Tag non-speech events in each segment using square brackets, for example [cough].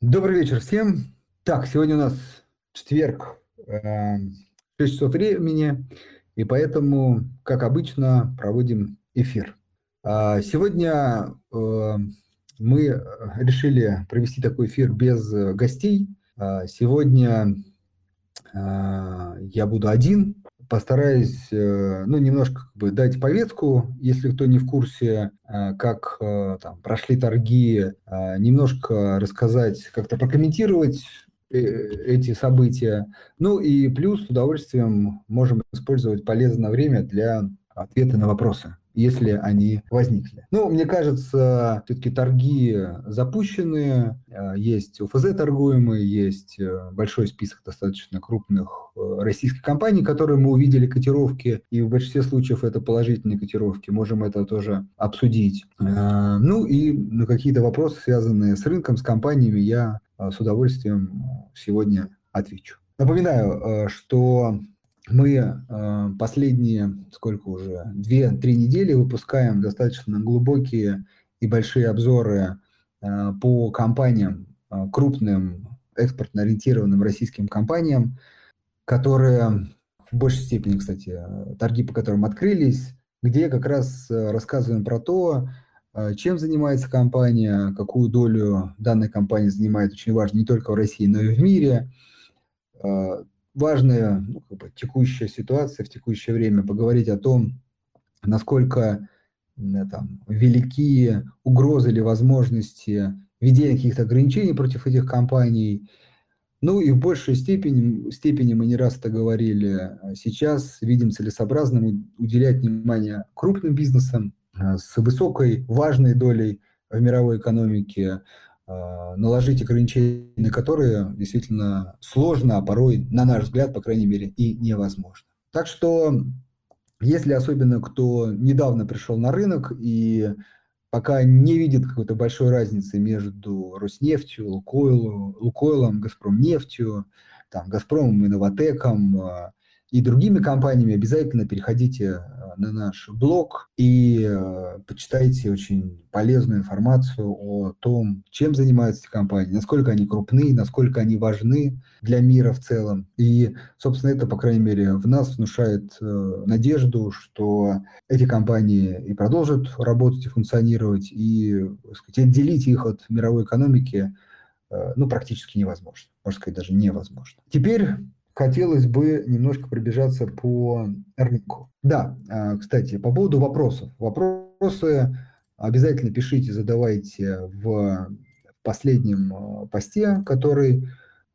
Добрый вечер всем. Так, сегодня у нас четверг, 6 эм, часов времени, и поэтому, как обычно, проводим эфир. А, сегодня эм, мы решили провести такой эфир без гостей. А, сегодня я буду один, постараюсь, э, ну, немножко как бы дать повестку, если кто не в курсе, э, как э, там, прошли торги, немножко рассказать, как-то прокомментировать эти события. Ну и плюс с удовольствием можем использовать полезное время для ответа на вопросы если они возникли. Ну, мне кажется, все-таки торги запущены, э, есть УФЗ торгуемые, есть э, большой список достаточно крупных э, российских компаний, которые мы увидели котировки, и в большинстве случаев это положительные котировки, можем это тоже обсудить. Ну и на какие-то вопросы, связанные с рынком, с компаниями, я с удовольствием сегодня отвечу. Напоминаю, что мы э, последние, сколько уже, две-три недели выпускаем достаточно глубокие и большие обзоры э, по компаниям, э, крупным экспортно ориентированным российским компаниям, которые в большей степени, кстати, торги по которым открылись, где как раз рассказываем про то, чем занимается компания, какую долю данная компания занимает, очень важно не только в России, но и в мире, важная ну, как бы, текущая ситуация в текущее время, поговорить о том, насколько там, велики угрозы или возможности введения каких-то ограничений против этих компаний. Ну и в большей степени, степени мы не раз это говорили, сейчас видим целесообразным уделять внимание крупным бизнесам э, с высокой важной долей в мировой экономике, а, наложить ограничения, на которые действительно сложно, а порой, на наш взгляд, по крайней мере, и невозможно. Так что, если особенно кто недавно пришел на рынок и пока не видит какой-то большой разницы между Роснефтью, Лукойлом, Лукойлом Газпромнефтью, там, Газпромом и Новотеком, а, и другими компаниями, обязательно переходите э, на наш блог и э, почитайте очень полезную информацию о том, чем занимаются эти компании, насколько они крупны, насколько они важны для мира в целом. И, собственно, это, по крайней мере, в нас внушает э, надежду, что эти компании и продолжат работать и функционировать, и сказать, отделить их от мировой экономики ну, практически невозможно. Можно сказать, даже невозможно. Теперь хотелось бы немножко пробежаться по рынку. Да, а, кстати, по поводу вопросов. Вопросы обязательно пишите, задавайте в последнем а, посте, который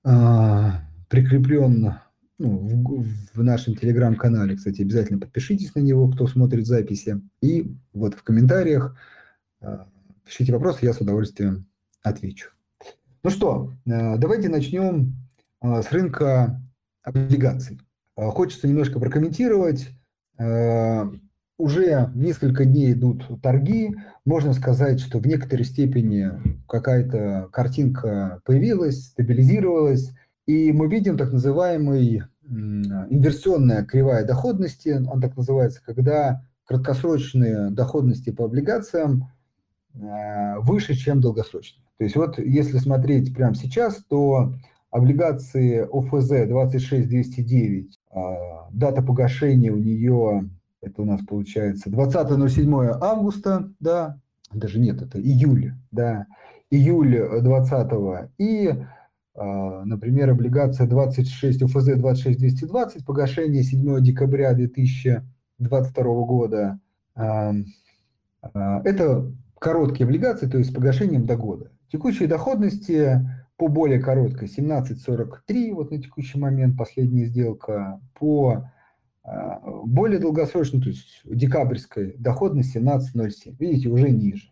а, прикреплен ну, в, в нашем телеграм-канале. Кстати, обязательно подпишитесь на него, кто смотрит записи. И вот в комментариях пишите вопросы, я с удовольствием отвечу. Ну что, давайте начнем с рынка облигаций. А, хочется немножко прокомментировать. А, уже несколько дней идут торги. Можно сказать, что в некоторой степени какая-то картинка появилась, стабилизировалась. И мы видим так называемый инверсионная кривая доходности, он так называется, когда краткосрочные доходности по облигациям а, выше, чем долгосрочные. То есть вот если смотреть прямо сейчас, то облигации ОФЗ 26209, а, дата погашения у нее, это у нас получается 20.07 августа, да, даже нет, это июль, да, июль 20 и, а, например, облигация 26 ОФЗ 26220, погашение 7 декабря 2022 года, а, это короткие облигации, то есть с погашением до года. Текущие доходности по более короткой 17.43, вот на текущий момент последняя сделка, по а, более долгосрочной, то есть декабрьской доходность 17.07. Видите, уже ниже.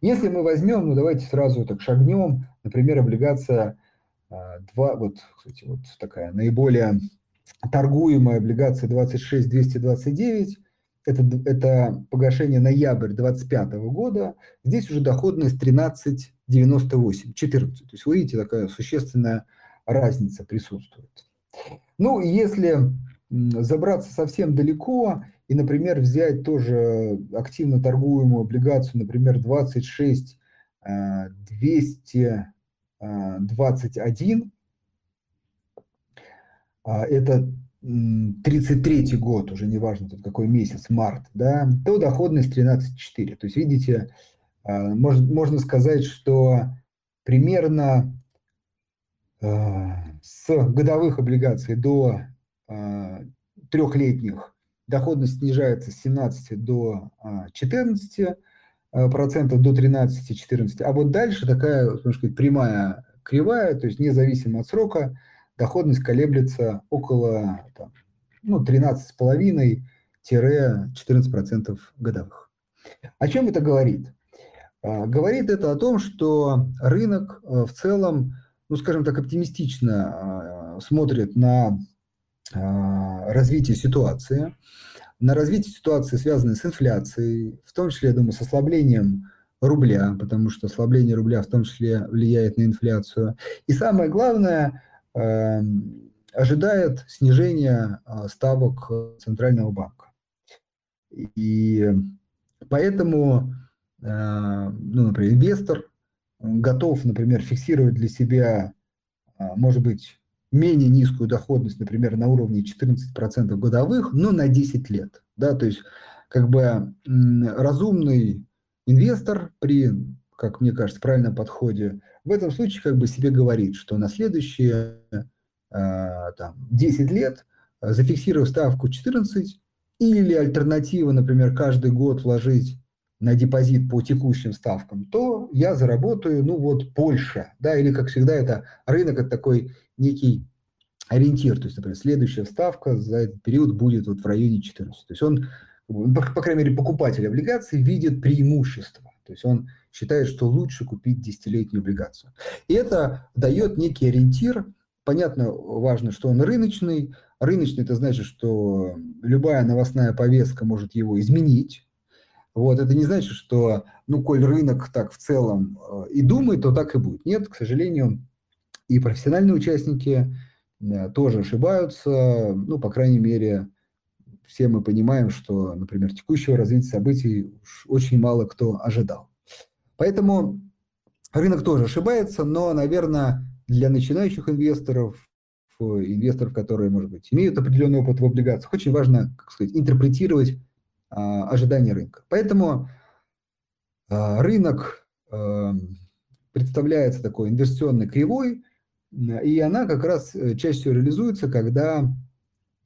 Если мы возьмем, ну давайте сразу так шагнем, например, облигация 2, а, вот, кстати, вот такая наиболее торгуемая облигация 26229, это, это погашение ноябрь 2025 года, здесь уже доходность 13,98, 14. То есть вы видите, такая существенная разница присутствует. Ну, если забраться совсем далеко и, например, взять тоже активно торгуемую облигацию, например, 26 200, 21, это 33 год, уже неважно тут какой месяц, март, да, то доходность 13,4. То есть, видите, можно, можно сказать, что примерно с годовых облигаций до трехлетних доходность снижается с 17 до 14 процентов, до 13-14. А вот дальше такая, можно сказать, прямая кривая, то есть независимо от срока, доходность колеблется около там, ну, 13,5-14% годовых. О чем это говорит? А, говорит это о том, что рынок э, в целом, ну, скажем так, оптимистично а, смотрит на а, развитие ситуации, на развитие ситуации, связанной с инфляцией, в том числе, я думаю, с ослаблением рубля, потому что ослабление рубля в том числе влияет на инфляцию. И самое главное, эм, ожидает снижения ставок Центрального банка. И поэтому Э, ну, например, инвестор готов, например, фиксировать для себя, а, может быть, менее низкую доходность, например, на уровне 14% годовых, но на 10 лет. Да, то есть, как бы разумный инвестор при, как мне кажется, правильном подходе, в этом случае как бы себе говорит, что на следующие а, там, 10 лет, зафиксировав ставку 14, или альтернатива, например, каждый год вложить на депозит по текущим ставкам, то я заработаю, ну вот, больше, да, или, как всегда, это рынок, это такой некий ориентир, то есть, например, следующая ставка за этот период будет вот в районе 14. То есть он, по, по крайней мере, покупатель облигаций видит преимущество, то есть он считает, что лучше купить десятилетнюю облигацию. И это дает некий ориентир, понятно, важно, что он рыночный, рыночный это значит, что любая новостная повестка может его изменить, вот, это не значит, что, ну, коль рынок так в целом э, и думает, то так и будет. Нет, к сожалению, и профессиональные участники э, тоже ошибаются, ну, по крайней мере, все мы понимаем, что, например, текущего развития событий очень мало кто ожидал. Поэтому рынок тоже ошибается, но, наверное, для начинающих инвесторов, инвесторов, которые, может быть, имеют определенный опыт в облигациях, очень важно, как сказать, интерпретировать а, ожидания рынка. Поэтому а, рынок а, представляется такой инверсионной кривой, и она как раз э, чаще всего реализуется, когда,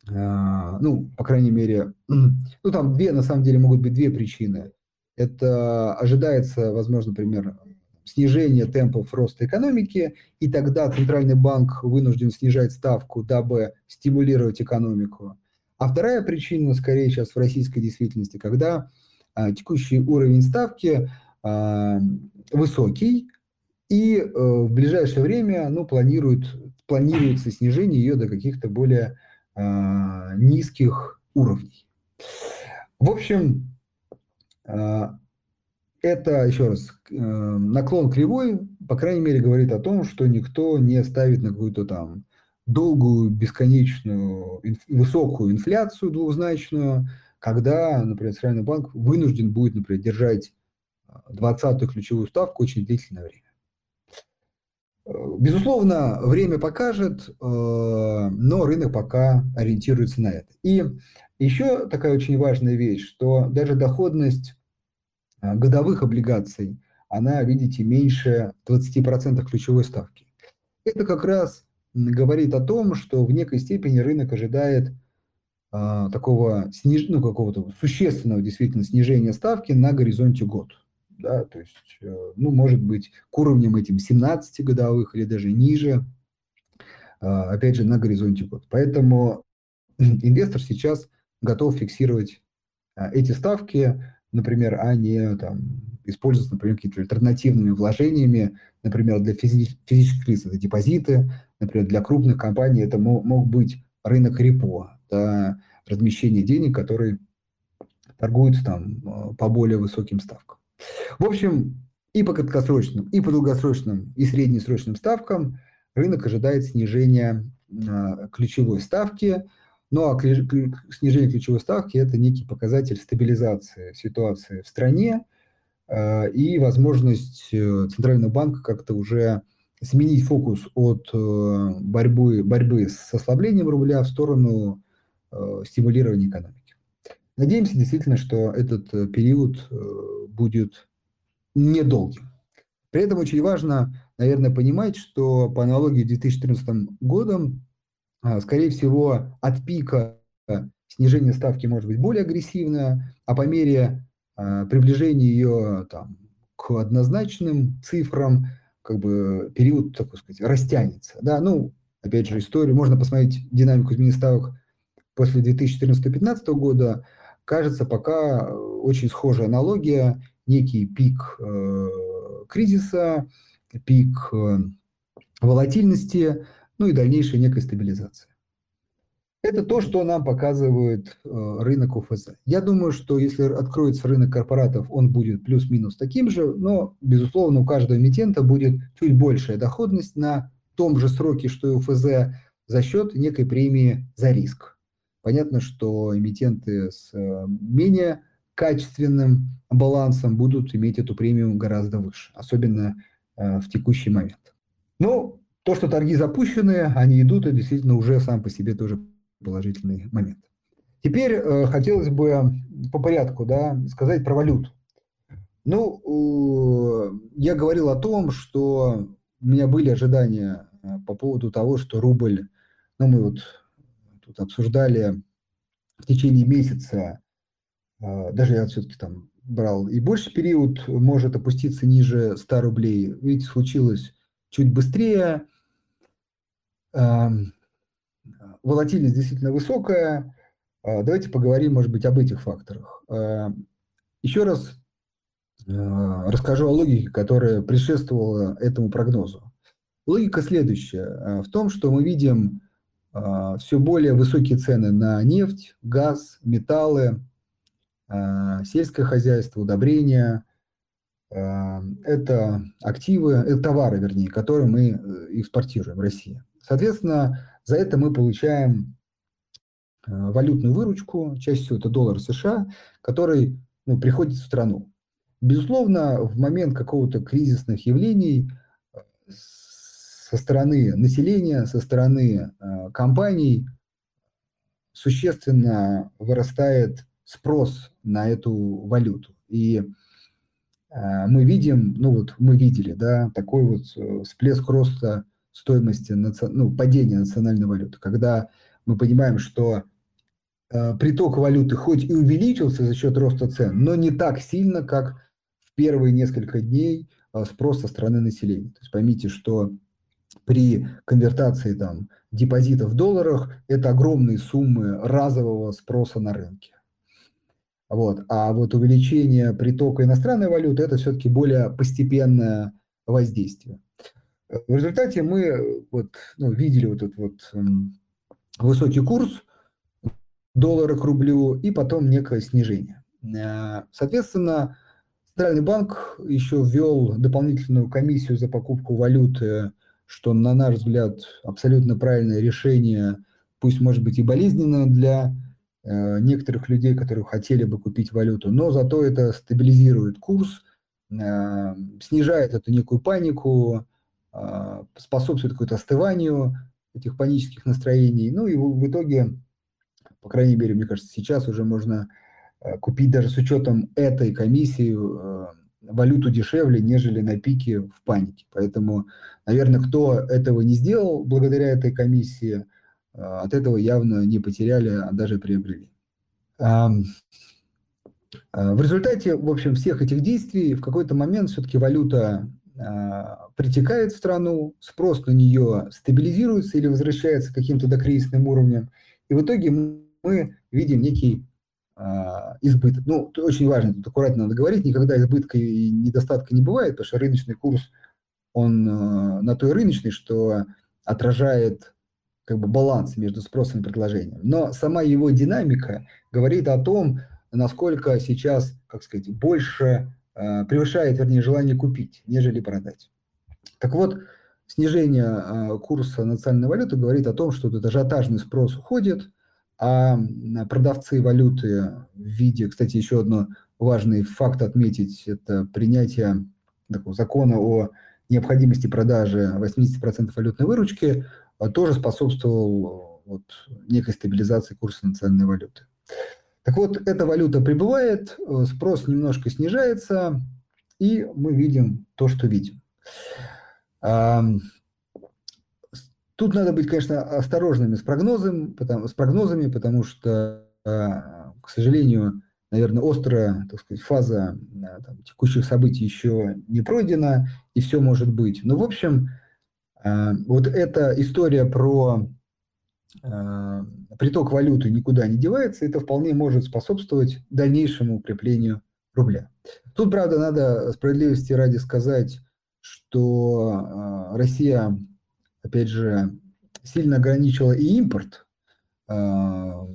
ну, по крайней мере, [clears throat] ну, там две, на самом деле, могут быть две причины. Это ожидается, возможно, например, снижение темпов роста экономики, и тогда Центральный банк вынужден снижать ставку, дабы стимулировать экономику. А вторая причина, скорее сейчас в российской действительности, когда а, текущий уровень ставки а, высокий, и а, в ближайшее время ну, планируют, планируется снижение ее до каких-то более а, низких уровней. В общем, а, это, еще раз, э, наклон кривой, по крайней мере, говорит о том, что никто не ставит на какую-то там долгую, бесконечную, высокую инфляцию двухзначную, когда, например, Центральный банк вынужден будет, например, держать 20-ю ключевую ставку очень длительное время. Э, безусловно, время покажет, э, но рынок пока ориентируется на это. И еще такая очень важная вещь, что даже доходность э, годовых облигаций, она, видите, меньше 20% ключевой ставки. Это как раз говорит о том, что в некой степени рынок ожидает а, такого сниж... ну, какого-то существенного действительно снижения ставки на горизонте год. Да, то есть, э, ну, может быть, к уровням этим 17 годовых или даже ниже, а, опять же, на горизонте год. Поэтому [clears throat] инвестор сейчас готов фиксировать а, эти ставки, например, а не там, использовать, например, какими-то альтернативными вложениями, например, для физи- физических лиц это депозиты, Например, для крупных компаний это мог, быть рынок репо, да, размещение денег, которые торгуются там э, по более высоким ставкам. В общем, и по краткосрочным, и по долгосрочным, и среднесрочным ставкам рынок ожидает снижения э, ключевой ставки. Ну а снижение ключевой ставки – это некий показатель стабилизации ситуации в стране э, и возможность Центрального банка как-то уже сменить фокус от борьбы, борьбы с ослаблением рубля в сторону стимулирования экономики. Надеемся действительно, что этот период будет недолгим. При этом очень важно, наверное, понимать, что по аналогии с 2014 годом, скорее всего, от пика снижение ставки может быть более агрессивное, а по мере э, приближения ее там, к однозначным цифрам, как бы период, так сказать, растянется. Да, ну, опять же, историю, можно посмотреть динамику изменения ставок после 2014-2015 года. Кажется, пока очень схожая аналогия, некий пик э, кризиса, пик э, волатильности, ну и дальнейшая некая стабилизация. Это то, что нам показывает э, рынок УФЗ. Я думаю, что если откроется рынок корпоратов, он будет плюс-минус таким же, но, безусловно, у каждого эмитента будет чуть большая доходность на том же сроке, что и УФЗ, за счет некой премии за риск. Понятно, что эмитенты с э, менее качественным балансом будут иметь эту премию гораздо выше, особенно э, в текущий момент. Ну, то, что торги запущены, они идут, и действительно уже сам по себе тоже положительный момент. Теперь э, хотелось бы по порядку да, сказать про валюту. Ну, э, я говорил о том, что у меня были ожидания э, по поводу того, что рубль, ну, мы вот тут обсуждали в течение месяца, э, даже я все-таки там брал и больше период, может опуститься ниже 100 рублей. Видите, случилось чуть быстрее. Волатильность действительно высокая. А, давайте поговорим, может быть, об этих факторах. А, еще раз а, расскажу о логике, которая предшествовала этому прогнозу. Логика следующая. В том, что мы видим все более высокие цены на нефть, газ, металлы, сельское хозяйство, удобрения. Это активы, это товары, вернее, которые мы э, экспортируем в России. Соответственно, за это мы получаем э, валютную выручку, чаще всего это доллар США, который ну, приходит в страну. Безусловно, в момент какого-то кризисных явлений э, со стороны населения, со стороны э, компаний существенно вырастает спрос на эту валюту. И мы видим, ну вот мы видели, да, такой вот всплеск роста стоимости, ну, падения национальной валюты, когда мы понимаем, что э, приток валюты хоть и увеличился за счет роста цен, но не так сильно, как в первые несколько дней э, спрос со стороны населения. То есть поймите, что при конвертации там, депозитов в долларах это огромные суммы разового спроса на рынке. Вот. А вот увеличение притока иностранной валюты – это все-таки более постепенное воздействие. В результате мы вот, ну, видели вот этот вот эм, высокий курс доллара к рублю и потом некое снижение. Э, соответственно, Центральный банк еще ввел дополнительную комиссию за покупку валюты, что, на наш взгляд, абсолютно правильное решение, пусть, может быть, и болезненно для э, некоторых людей, которые хотели бы купить валюту, но зато это стабилизирует курс, э, снижает эту некую панику, способствует какому-то остыванию этих панических настроений. Ну и в, итоге, по крайней мере, мне кажется, сейчас уже можно а, купить даже с учетом этой комиссии а, валюту дешевле, нежели на пике в панике. Поэтому, наверное, кто этого не сделал благодаря этой комиссии, от этого явно не потеряли, а даже приобрели. В результате, в общем, всех этих действий в какой-то момент все-таки валюта а, притекает в страну, спрос на нее стабилизируется или возвращается к каким-то докризисным уровням, и в итоге мы видим некий а, избыток. Ну, очень важно, тут аккуратно надо говорить, никогда избытка и недостатка не бывает, потому что рыночный курс, он а, на то и рыночный, что отражает как бы баланс между спросом и предложением. Но сама его динамика говорит о том, насколько сейчас, как сказать, больше превышает, вернее, желание купить, нежели продать. Так вот, снижение э, курса национальной валюты говорит о том, что этот ажиотажный спрос уходит, а продавцы валюты в виде, кстати, еще одно важный факт отметить, это принятие такого закона о необходимости продажи 80% валютной выручки тоже способствовал вот, некой стабилизации курса национальной валюты. Так вот, эта валюта прибывает, спрос немножко снижается, и мы видим то, что видим. Тут надо быть, конечно, осторожными с, прогнозом, потому, с прогнозами, потому что, а, к сожалению, наверное, острая так сказать, фаза а, там, текущих событий еще не пройдена, и все может быть. Но, в общем, вот эта история про приток валюты никуда не девается, это вполне может способствовать дальнейшему укреплению рубля. Тут, правда, надо справедливости ради сказать, что Россия опять же, сильно ограничила и импорт, а,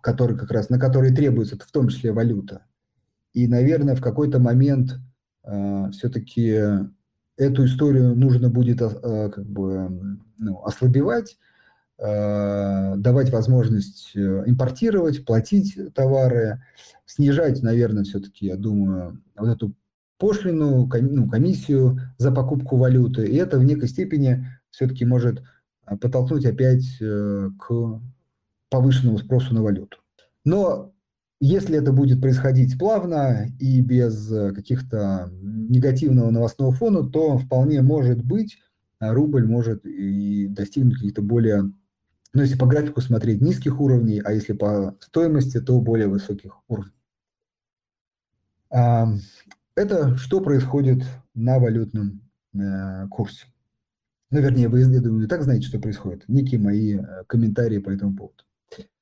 который как раз, на который требуется в том числе валюта. И, наверное, в какой-то момент все-таки эту историю нужно будет как бы ну, ослабевать, давать возможность э, импортировать, платить товары, снижать, наверное, все-таки, я думаю, вот эту пошлину, ну, комиссию за покупку валюты. И это в некой степени все-таки может а, подтолкнуть опять э, к повышенному спросу на валюту. Но если это будет происходить плавно и без э, каких-то негативного новостного фона, то вполне может быть, а, рубль может и достигнуть каких-то более, ну если по графику смотреть, низких уровней, а если по стоимости, то более высоких уровней. Это что происходит на валютном э, курсе. Ну, вернее, вы, я думаю, и так знаете, что происходит. Некие мои э, комментарии по этому поводу.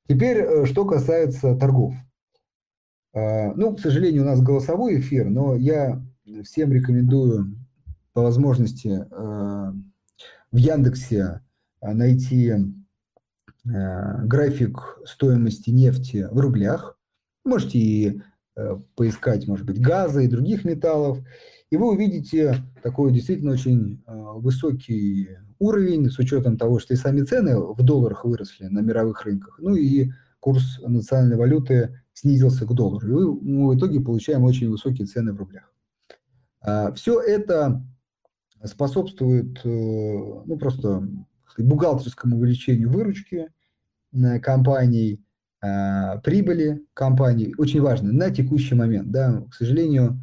Теперь, э, что касается торгов. А, ну, к сожалению, у нас голосовой эфир, но я всем рекомендую по возможности в Яндексе найти график стоимости нефти в рублях. Можете и поискать, может быть, газа и других металлов. И вы увидите такой действительно очень а, высокий уровень с учетом того, что и сами цены в долларах выросли на мировых рынках, ну и курс национальной валюты снизился к доллару. И мы в итоге получаем очень высокие цены в рублях. А, Все это способствует э, ну, просто бухгалтерскому увеличению выручки э, компаний, а, прибыли компаний. Очень важно на текущий момент. Да, к сожалению,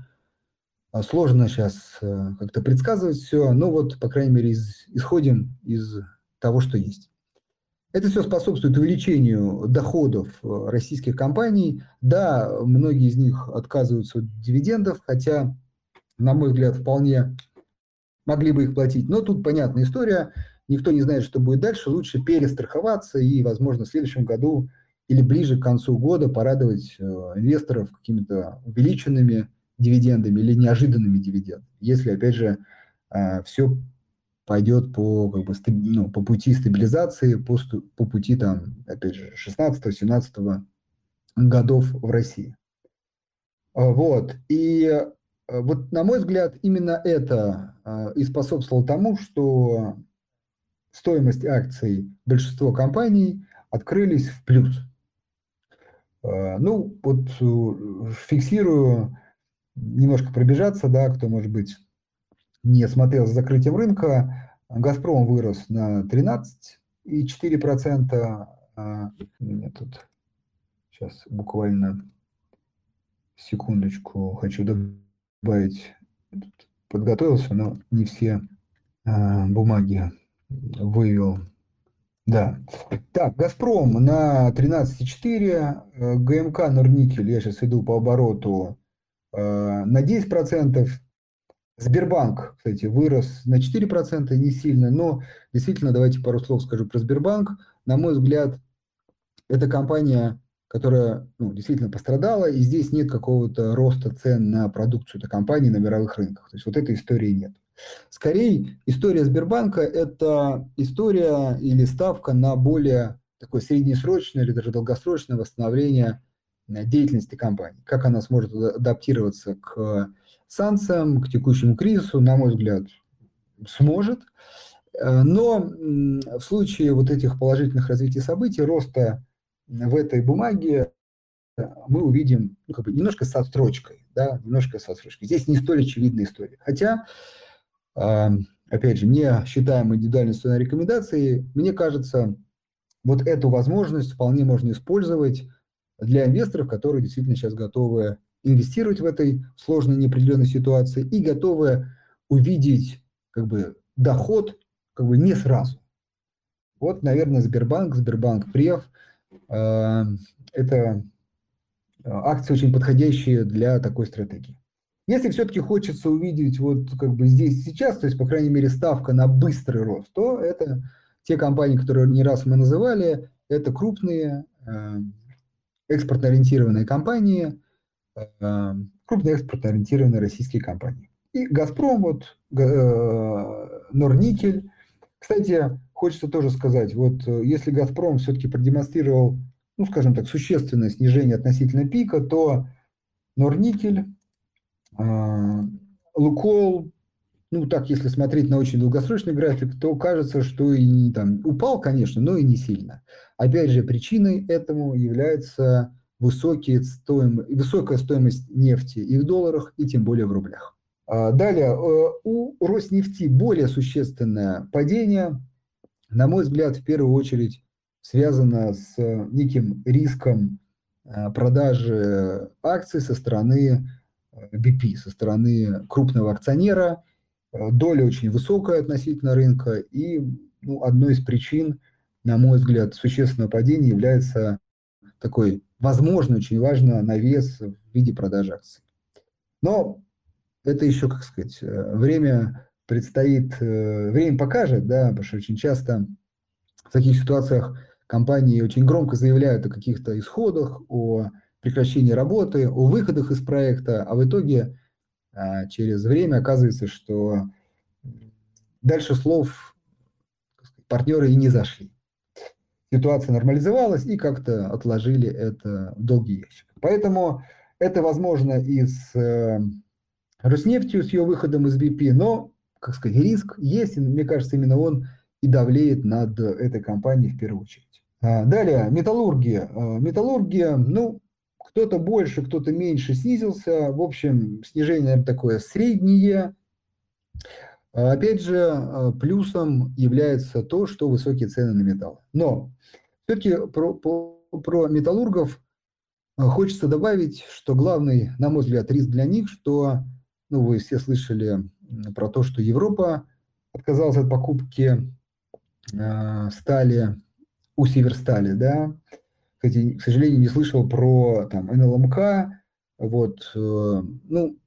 а, сложно сейчас э, как-то предсказывать все, но вот, по крайней мере, из, исходим из того, что есть. Это все способствует увеличению доходов э, российских компаний. Да, многие из них отказываются от дивидендов, хотя, на мой взгляд, вполне могли бы их платить. Но тут понятная история. Никто не знает, что будет дальше. Лучше перестраховаться и, возможно, в следующем году или ближе к концу года порадовать э, инвесторов какими-то увеличенными дивидендами или неожиданными дивидендами. Если, опять же, а, все пойдет по, как бы, ну, по пути стабилизации, по, по пути, там, опять же, 16-17 годов в России. А, вот. И а, вот, на мой взгляд, именно это и способствовало тому, что стоимость акций большинства компаний открылись в плюс. Ну, вот э, фиксирую немножко пробежаться, да, кто, может быть, не смотрел за закрытием рынка, «Газпром» вырос на 13,4%. А, у тут сейчас буквально секундочку хочу добавить. Подготовился, но не все а, бумаги вывел. Да. Так, «Газпром» на 13,4%, ГМК «Норникель», я сейчас иду по обороту, Э, на 10%. Сбербанк, кстати, вырос на 4%, не сильно, но действительно, давайте пару слов скажу про Сбербанк. На мой взгляд, это компания, которая ну, действительно пострадала, и здесь нет какого-то роста цен на продукцию этой компании на мировых рынках. То есть вот этой истории нет. Скорее, история Сбербанка – это история или ставка на более такое среднесрочное или даже долгосрочное восстановление деятельности компании, как она сможет адаптироваться к санкциям, к текущему кризису, на мой взгляд, сможет. Э, но в случае вот этих положительных развитий событий, роста в этой бумаге, мы увидим ну, как бы немножко с отстрочкой, да, немножко с отстрочкой. Здесь не столь очевидная история. Хотя опять же, не считаем индивидуальной стоимостной рекомендацией, мне кажется, вот эту возможность вполне можно использовать для инвесторов, которые действительно сейчас готовы инвестировать в этой сложной неопределенной ситуации и готовы увидеть как бы доход как бы не сразу. Вот, наверное, Сбербанк, Сбербанк Прев э, – это акции очень подходящие для такой стратегии. Если все-таки хочется увидеть вот как бы здесь сейчас, то есть, по крайней мере, ставка на быстрый рост, то это те компании, которые не раз мы называли, это крупные э, экспортно-ориентированные компании, э, крупные экспортно-ориентированные российские компании. И «Газпром», вот, э, «Норникель». Кстати, хочется тоже сказать, вот если «Газпром» все-таки продемонстрировал, ну, скажем так, существенное снижение относительно пика, то «Норникель», «Лукол», ну, так, если смотреть на очень долгосрочный график, то кажется, что и не там упал, конечно, но и не сильно. Опять же, причиной этому является высокие стоим... высокая стоимость нефти и в долларах, и тем более в рублях. А, далее, э, у Роснефти более существенное падение, на мой взгляд, в первую очередь связано с неким риском э, продажи акций со стороны BP, э, со стороны крупного акционера – Э, доля очень высокая относительно рынка, и ну, одной из причин, на мой взгляд, существенного падения является такой возможный, очень важный навес в виде продажи акций. Но это еще, как сказать, э, время предстоит, время покажет, да, потому что очень часто в таких ситуациях компании очень громко заявляют о каких-то исходах, о прекращении работы, о выходах из проекта, а в итоге а через время оказывается, что дальше слов партнеры и не зашли. Ситуация нормализовалась и как-то отложили это в долгий ящик. Поэтому это возможно и с э, Роснефтью, с ее выходом из BP, но, как сказать, риск есть, и мне кажется, именно он и давлеет над этой компанией в первую очередь. А, далее, металлургия. А, металлургия, ну, кто-то больше, кто-то меньше снизился. В общем, снижение такое среднее. А опять же, а, плюсом является то, что высокие цены на металл. Но все-таки про, про, про металлургов а, хочется добавить, что главный, на мой взгляд, риск для них, что, ну, вы все слышали про то, что Европа отказалась от покупки э, стали у Северстали, да, кстати, к сожалению, не слышал про там, НЛМК. Вот, э, ну,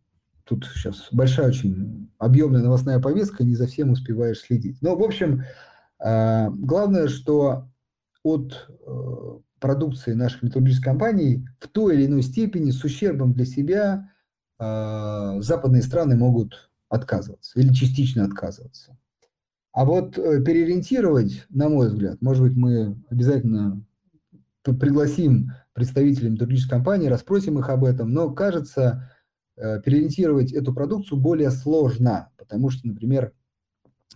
тут сейчас большая очень объемная новостная повестка, не за всем успеваешь следить. Но, в общем, э, главное, что от э, продукции наших металлургических компаний в той или иной степени с ущербом для себя западные страны могут отказываться или частично отказываться. А вот переориентировать, на мой взгляд, может быть, мы обязательно пригласим представителей металлургической компании, расспросим их об этом, но кажется, э, переориентировать эту продукцию более сложно, потому что, например,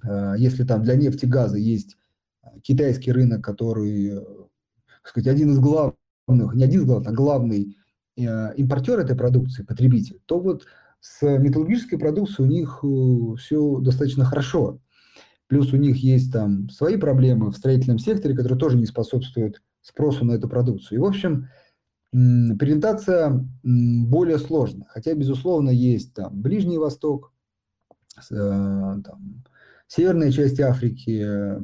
э, если там для нефти газа есть э, китайский рынок, который, так сказать, один из главных, не один из главных, а главный импортер этой продукции, потребитель, то вот с металлургической продукцией у них все достаточно хорошо. Плюс у них есть там свои проблемы в строительном секторе, которые тоже не способствуют спросу на эту продукцию. И, в общем, презентация более сложна. Хотя, безусловно, есть там Ближний Восток, э, там, северная часть Африки, э,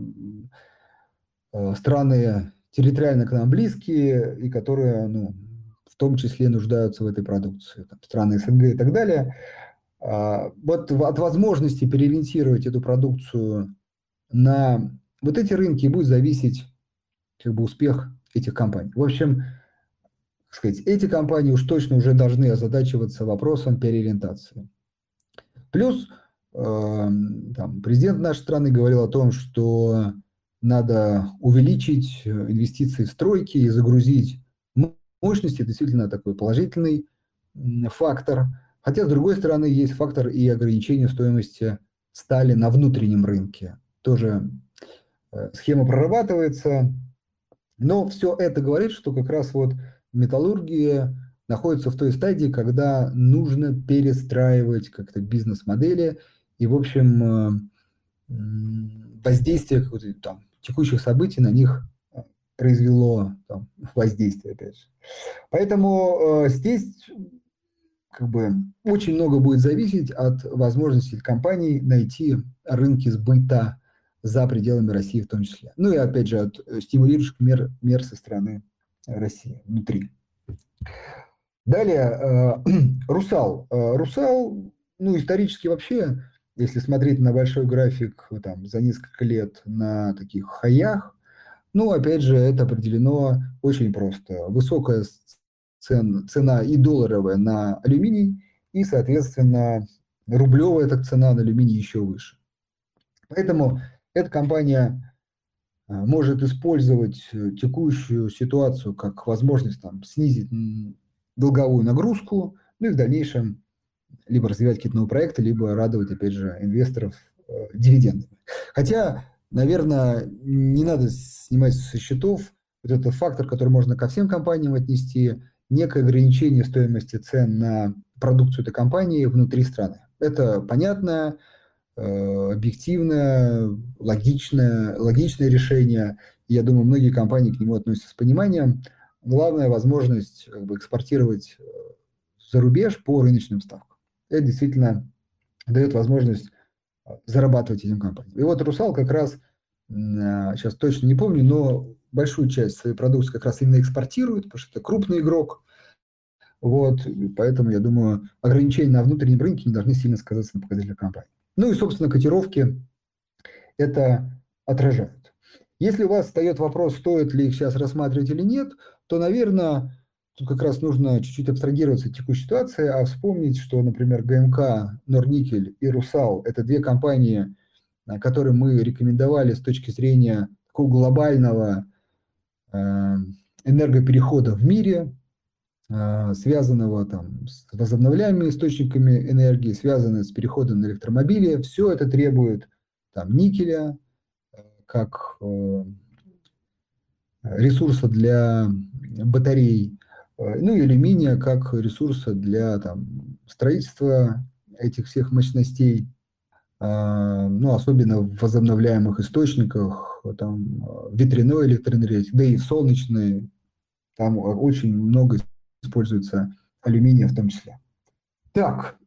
страны территориально к нам близкие, и которые, ну, в том числе нуждаются в этой продукции, там, страны СНГ и так далее. А, вот от возможности переориентировать эту продукцию на вот эти рынки будет зависеть как бы успех этих компаний. В общем, сказать, эти компании уж точно уже должны озадачиваться вопросом переориентации. Плюс э, там, президент нашей страны говорил о том, что надо увеличить инвестиции в стройки и загрузить мощности. Это действительно такой положительный фактор. Хотя, с другой стороны, есть фактор и ограничения стоимости стали на внутреннем рынке. Тоже э, схема прорабатывается, но все это говорит, что как раз вот металлургия находится в той стадии, когда нужно перестраивать как-то бизнес-модели и, в общем, воздействие там, текущих событий на них произвело там, [laughs] воздействие, опять же. Поэтому э, здесь как бы очень много будет зависеть от возможности компаний найти рынки сбыта за пределами России в том числе. Ну и опять же от стимулирующих мер, мер со стороны России внутри. Далее, э, [clears throat] Русал. Э, Русал, ну, исторически вообще, если смотреть на большой график там, за несколько лет на таких хаях, ну, опять же, это определено очень просто. Высокая цен, цена и долларовая на алюминий, и, соответственно, рублевая так цена на алюминий еще выше. Поэтому эта компания э, может использовать э, текущую ситуацию как возможность там, снизить долговую нагрузку, ну и в дальнейшем либо развивать какие-то новые проекты, либо радовать, опять же, инвесторов э, дивидендами. Хотя наверное, не надо снимать со счетов вот этот фактор, который можно ко всем компаниям отнести, некое ограничение стоимости цен на продукцию этой компании внутри страны. Это понятное, э, объективное, логичное, логичное решение. Я думаю, многие компании к нему относятся с пониманием. Главная возможность как бы, экспортировать э, за рубеж по рыночным ставкам. Это действительно дает возможность зарабатывать этим компаниям. И вот «Русал» как раз, сейчас точно не помню, но большую часть своей продукции как раз именно экспортирует, потому что это крупный игрок. Вот, поэтому, я думаю, ограничения на внутреннем рынке не должны сильно сказаться на показателях компании. Ну и, собственно, котировки это отражают. Если у вас встает вопрос, стоит ли их сейчас рассматривать или нет, то, наверное, Тут как раз нужно чуть-чуть абстрагироваться от текущей ситуации, а вспомнить, что, например, ГМК, Норникель и Русал – это две компании, э, которые мы рекомендовали с точки зрения такого глобального э, энергоперехода в мире, связанного там, с возобновляемыми источниками энергии, связанного с переходом на электромобили. Все это требует там, никеля, как ресурса для батарей, Э, ну и алюминия как ресурса для там, строительства этих всех мощностей, а, ну, особенно в возобновляемых источниках, там, ветряной электроэнергии, да и в солнечной, там очень много используется алюминия в том числе. Так,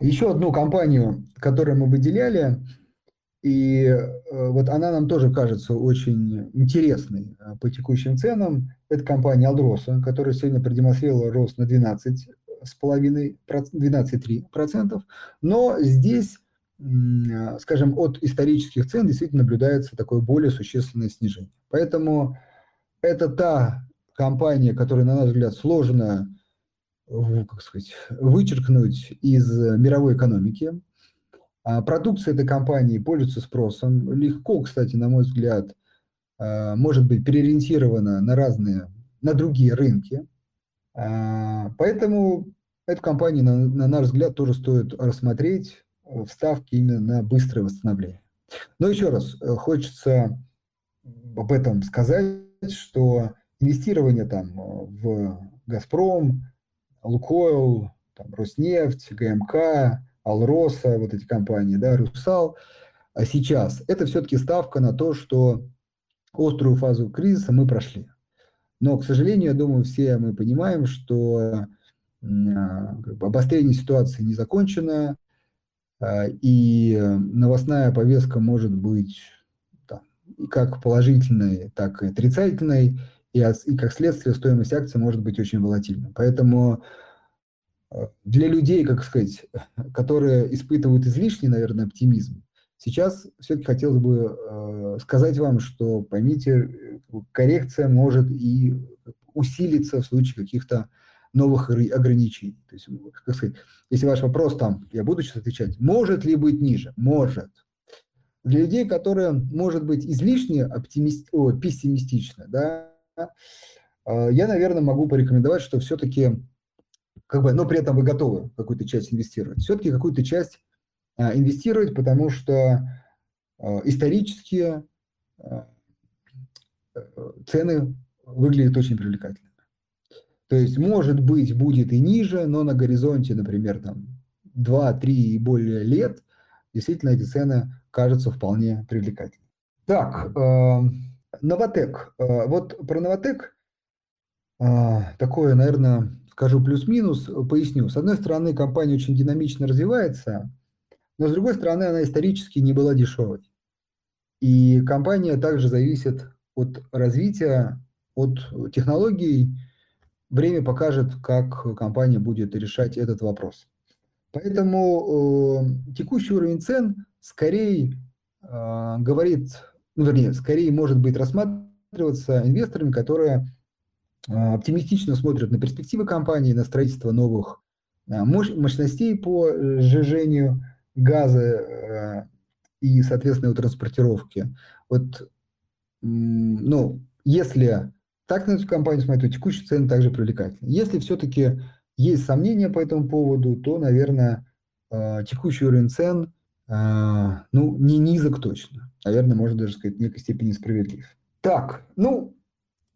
еще одну компанию, которую мы выделяли, и э, вот она нам тоже кажется очень интересной э, по текущим ценам. Это компания Алдроса, которая сегодня продемонстрировала рост на 12,5%, 12,3%. Но здесь, э, скажем, от исторических цен действительно наблюдается такое более существенное снижение. Поэтому это та компания, которая, на наш взгляд, сложно как сказать, вычеркнуть из мировой экономики – а продукция этой компании пользуется спросом. Легко, кстати, на мой взгляд, а, может быть переориентирована на разные, на другие рынки. А, поэтому эту компанию, на, на наш взгляд, тоже стоит рассмотреть в ставке именно на быстрое восстановление. Но еще раз, э, хочется об этом сказать, что инвестирование там в «Газпром», «Лукойл», там, «Роснефть», «ГМК», Алроса, вот эти компании, да, Русал, а сейчас это все-таки ставка на то, что острую фазу кризиса мы прошли. Но, к сожалению, я думаю, все мы понимаем, что а, как бы, обострение ситуации не закончено, а, и новостная повестка может быть там, как положительной, так и отрицательной, и, и как следствие стоимость акций может быть очень волатильной. Поэтому для людей, как сказать, [laughs] которые испытывают излишний, наверное, оптимизм, сейчас все-таки хотелось бы э, сказать вам, что поймите, коррекция может и усилиться в случае каких-то новых ограничений. То есть, как сказать, если ваш вопрос там, я буду сейчас отвечать, может ли быть ниже? Может. Для людей, которые, может быть, излишне оптимист, о, пессимистичны, да, э, я, наверное, могу порекомендовать, что все-таки как бы, но при этом вы готовы какую-то часть инвестировать. Все-таки какую-то часть а, инвестировать, потому что а, исторически а, цены выглядят очень привлекательно. То есть, может быть, будет и ниже, но на горизонте, например, там 2-3 и более лет, действительно эти цены кажутся вполне привлекательными. Так, э, Новотек. Э, вот про Новотек э, такое, наверное, скажу плюс-минус, поясню. С одной стороны, компания очень динамично развивается, но с другой стороны, она исторически не была дешевой. И компания также зависит от развития, от технологий. Время покажет, как компания будет решать этот вопрос. Поэтому э, текущий уровень цен скорее э, говорит, ну, вернее, скорее может быть рассматриваться инвесторами, которые э, оптимистично смотрят на перспективы компании, на строительство новых э, мощностей по сжижению газа э, и, соответственно, его транспортировки. Вот, ну, если так на эту компанию смотреть, то текущие цены также привлекательны. Если все-таки есть сомнения по этому поводу, то, наверное, э, текущий уровень цен, э, ну, не низок точно. Наверное, можно даже сказать, в некой степени справедлив. Так, ну,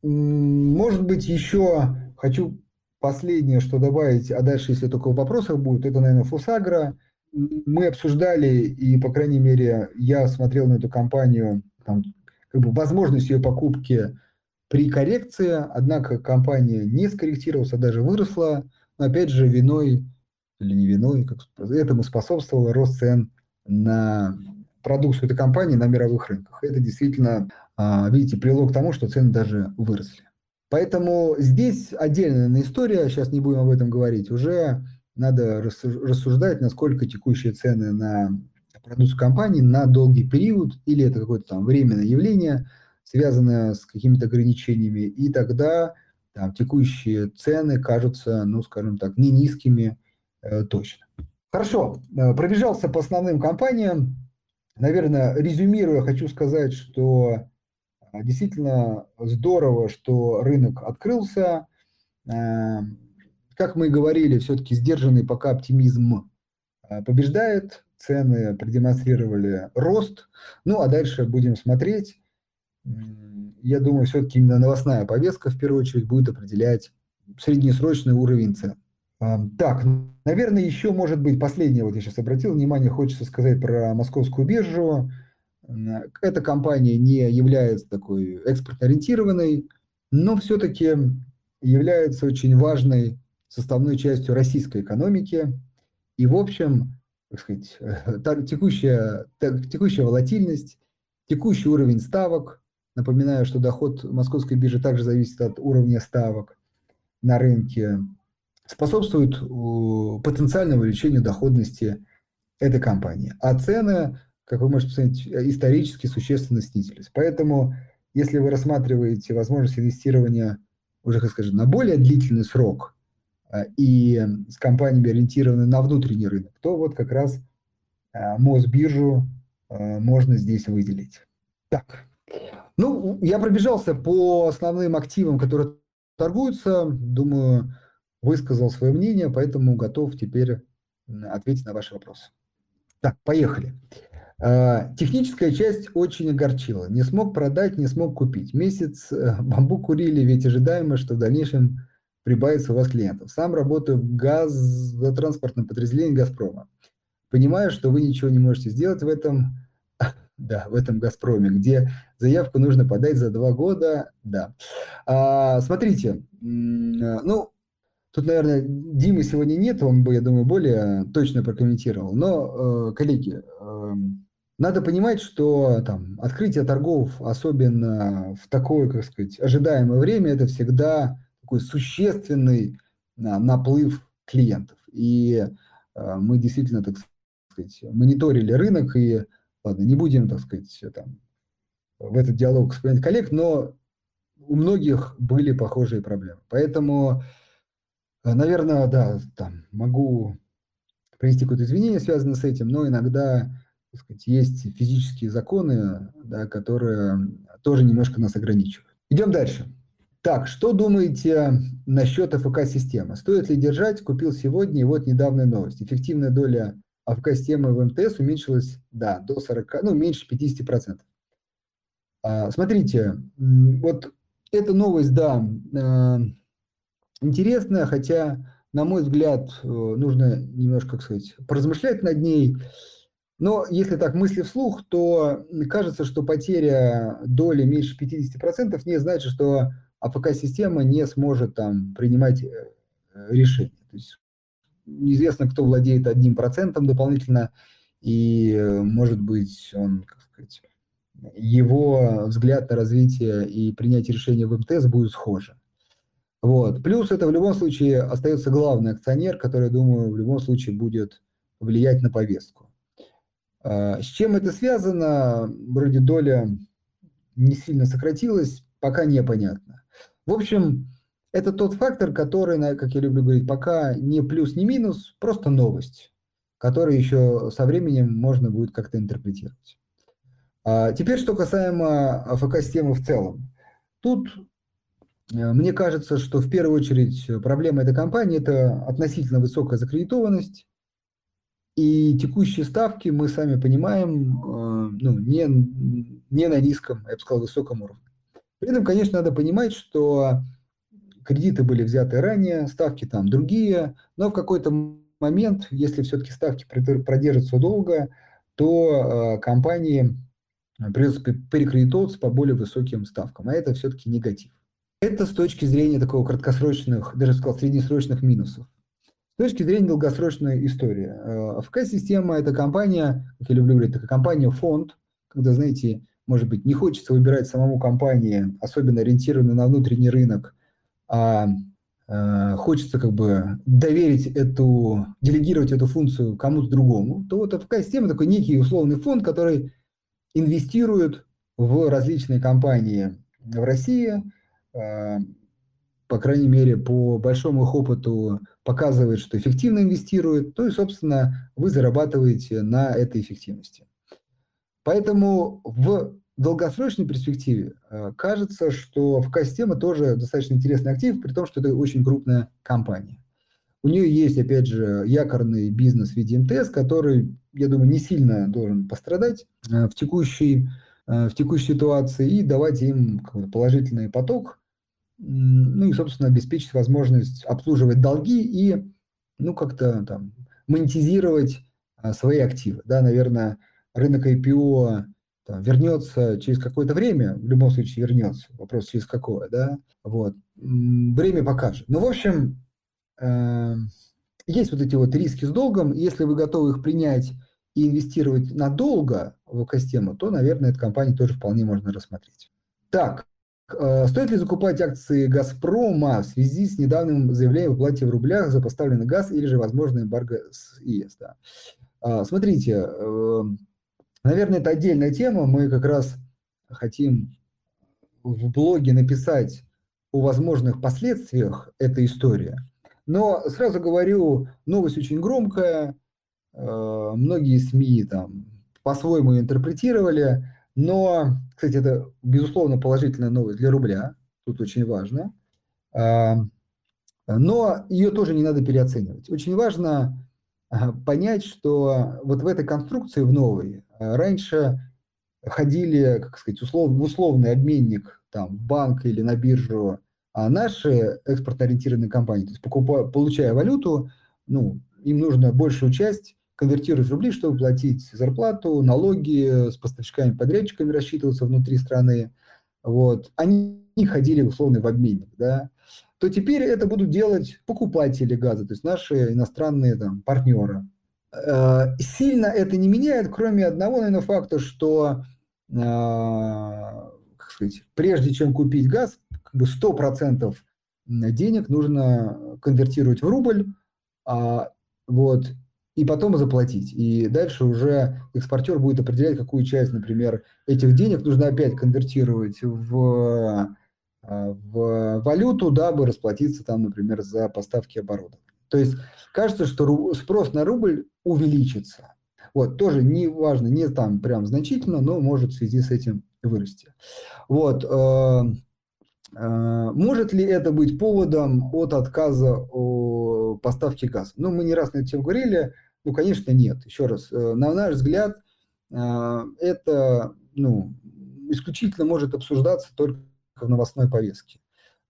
может быть, еще хочу последнее, что добавить, а дальше, если только в вопросах будет, это, наверное, Фосагра. Мы обсуждали, и, по крайней мере, я смотрел на эту компанию, там, как бы возможность ее покупки при коррекции, однако компания не скорректировалась, а даже выросла. Но опять же, виной или не виной, как этому способствовал рост цен на продукцию этой компании на мировых рынках. Это действительно, а, видите, привело к тому, что цены даже выросли. Поэтому здесь отдельная история, сейчас не будем об этом говорить, уже надо рассуждать, насколько текущие цены на продукцию компании на долгий период, или это какое-то там временное явление, связанное с какими-то ограничениями, и тогда там, текущие цены кажутся, ну, скажем так, не низкими э, точно. Хорошо, э, пробежался по основным компаниям. Наверное, резюмируя, хочу сказать, что э, действительно здорово, что рынок открылся. Э, как мы и говорили, все-таки сдержанный пока оптимизм э, побеждает, цены продемонстрировали рост. Ну, а дальше будем смотреть я думаю, все-таки именно новостная повестка в первую очередь будет определять среднесрочный уровень цен. Так, наверное, еще может быть последнее, вот я сейчас обратил внимание, хочется сказать про московскую биржу. Эта компания не является такой экспортно-ориентированной, но все-таки является очень важной составной частью российской экономики. И, в общем, так сказать, [laughs] текущая, текущая волатильность, текущий уровень ставок, Напоминаю, что доход московской биржи также зависит от уровня ставок на рынке, способствует э, потенциальному увеличению доходности этой компании. А цены, как вы можете посмотреть, исторически существенно снизились. Поэтому, если вы рассматриваете возможность инвестирования уже, как скажем, на более длительный срок э, и с компаниями ориентированы на внутренний рынок, то вот как раз э, Мосбиржу можно здесь выделить. Так, ну, я пробежался по основным активам, которые торгуются. Думаю, высказал свое мнение, поэтому готов теперь ответить на ваши вопросы. Так, поехали. А, техническая часть очень огорчила. Не смог продать, не смог купить. Месяц э, бамбук курили, ведь ожидаемо, что в дальнейшем прибавится у вас клиентов. Сам работаю в газотранспортном подразделении «Газпрома». Понимаю, что вы ничего не можете сделать в этом, [laughs] да, в этом «Газпроме», где заявку нужно подать за два года, да. А, смотрите, ну, тут, наверное, Димы сегодня нет, он бы, я думаю, более точно прокомментировал, но, э, коллеги, э, надо понимать, что там открытие торгов, особенно в такое, как сказать, ожидаемое время, это всегда такой существенный наплыв клиентов. И э, мы действительно, так сказать, мониторили рынок и Ладно, не будем, так сказать, там, в этот диалог вспоминать коллег, но у многих были похожие проблемы. Поэтому, наверное, да, там, могу принести какое-то извинение, связанное с этим, но иногда так сказать, есть физические законы, да, которые тоже немножко нас ограничивают. Идем дальше. Так, что думаете насчет АФК-системы? Стоит ли держать? Купил сегодня, и вот недавняя новость. Эффективная доля АФК-системы в МТС уменьшилась, да, до 40, ну, меньше 50%. А, смотрите, вот эта новость, да, а, интересная, хотя на мой взгляд, э, нужно немножко, как сказать, поразмышлять над ней. Но если так мысли вслух, то кажется, что потеря доли меньше 50% не значит, что АПК-система не сможет там принимать э, решения. То есть неизвестно, кто владеет одним процентом дополнительно, и, э, может быть, он, как сказать, его взгляд на развитие и принятие решения в МТС будет схожи. Вот. Плюс это в любом случае остается главный акционер, который, думаю, в любом случае будет влиять на повестку. А, с чем это связано? Вроде доля не сильно сократилась, пока непонятно. В общем, это тот фактор, который, как я люблю говорить, пока не плюс, не минус, просто новость, которую еще со временем можно будет как-то интерпретировать. А теперь, что касаемо АФК-системы в целом. Тут мне кажется, что в первую очередь проблема этой компании – это относительно высокая закредитованность, и текущие ставки, мы сами понимаем, э, ну, не, не на низком, я бы сказал, высоком уровне. При этом, конечно, надо понимать, что кредиты были взяты ранее, ставки там другие, но в какой-то момент, если все-таки ставки продержатся долго, то э, компании придется перекредитовываться по более высоким ставкам, а это все-таки негатив. Это с точки зрения такого краткосрочных, даже сказал, среднесрочных минусов. С точки зрения долгосрочной истории. Э, АФК-система – это компания, как я люблю говорить, это компания-фонд, когда, знаете, может быть, не хочется выбирать самому компании, особенно ориентированную на внутренний рынок, а э, хочется как бы доверить эту, делегировать эту функцию кому-то другому, то вот АФК-система такой некий условный фонд, который инвестирует в различные компании в России, э, по крайней мере, по большому их опыту показывает, что эффективно инвестирует, то и, собственно, вы зарабатываете на этой эффективности. Поэтому в долгосрочной перспективе э, кажется, что ФК-система тоже достаточно интересный актив, при том, что это очень крупная компания. У нее есть, опять же, якорный бизнес в виде МТС, который, я думаю, не сильно должен пострадать э, в текущей, э, в текущей ситуации и давать им положительный поток, ну и, собственно, обеспечить возможность обслуживать долги и, ну, как-то там монетизировать свои активы. Да, наверное, рынок IPO там, вернется через какое-то время, в любом случае вернется, вопрос через какое, да, вот, время покажет. Ну, в общем, э, есть вот эти вот риски с долгом, если вы готовы их принять и инвестировать надолго в экосистему, то, наверное, эту компанию тоже вполне можно рассмотреть. Так, э, стоит ли закупать акции «Газпрома» в связи с недавним заявлением о плате в рублях за поставленный газ или же возможно эмбарго с ЕС? Да. Э, смотрите, э, Наверное, это отдельная тема. Мы как раз хотим в блоге написать о возможных последствиях этой истории. Но сразу говорю, новость очень громкая, э, многие СМИ там по-своему интерпретировали, но, кстати, это, безусловно, положительная новость для рубля, тут очень важно, а, но ее тоже не надо переоценивать. Очень важно понять, что вот в этой конструкции, в новой, э, раньше ходили, как сказать, услов, в условный обменник, там, в банк или на биржу, а наши экспортно-ориентированные компании, то есть покупая, получая валюту, ну, им нужно большую часть конвертировать в рубли, чтобы платить зарплату, налоги, с поставщиками, подрядчиками рассчитываться внутри страны. Вот. Они ходили условно в обменник, да то теперь это будут делать покупатели газа, то есть наши иностранные там, партнеры. Э, сильно это не меняет, кроме одного, наверное, факта, что э, как сказать, прежде чем купить газ, как бы 100% денег нужно конвертировать в рубль, а, вот, и потом заплатить. И дальше уже экспортер будет определять, какую часть, например, этих денег нужно опять конвертировать в а, в валюту, дабы расплатиться там, например, за поставки оборудования. То есть кажется, что спрос на рубль увеличится. Вот, тоже не важно, не там прям значительно, но может в связи с этим вырасти. Вот, э, э, может ли это быть поводом от отказа о поставке газа? Ну, мы не раз на эту говорили, ну, конечно, нет. Еще раз, э, на наш взгляд, это, ну, исключительно может обсуждаться только в новостной повестке.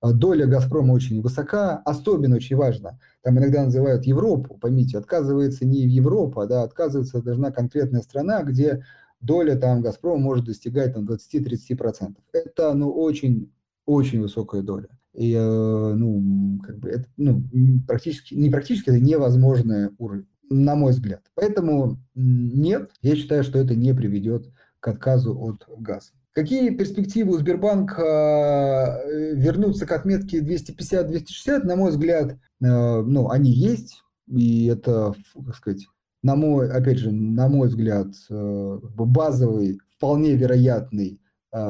а, доля «Газпрома» очень высока, особенно очень важно, там иногда называют Европу, поймите, отказывается не Европа, да, отказывается должна конкретная страна, где доля там «Газпрома» может достигать там 20-30%. Это, ну, очень, очень высокая доля. И, э, ну, как бы, это, ну, практически, не практически, это невозможный уровень, на мой взгляд. Поэтому нет, я считаю, что это не приведет к отказу от газа. Какие перспективы у Сбербанка э, вернуться к отметке 250-260, на мой взгляд, э, ну, они есть, и это, как сказать, на мой, опять же, на мой взгляд, э, базовый, вполне вероятный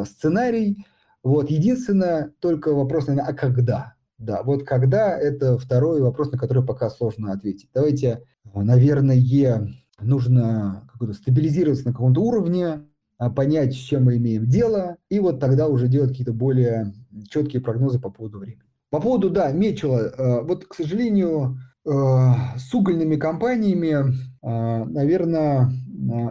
сценарий. Вот, единственное, только вопрос, наверное, а когда? Да, вот когда – это второй вопрос, на который пока сложно ответить. Давайте, наверное, нужно стабилизироваться на каком-то уровне, а, понять, с чем мы имеем дело, и вот тогда уже делать какие-то более четкие прогнозы по поводу времени. По поводу, да, Мечела, э, вот, к сожалению, э, с угольными компаниями, э, наверное,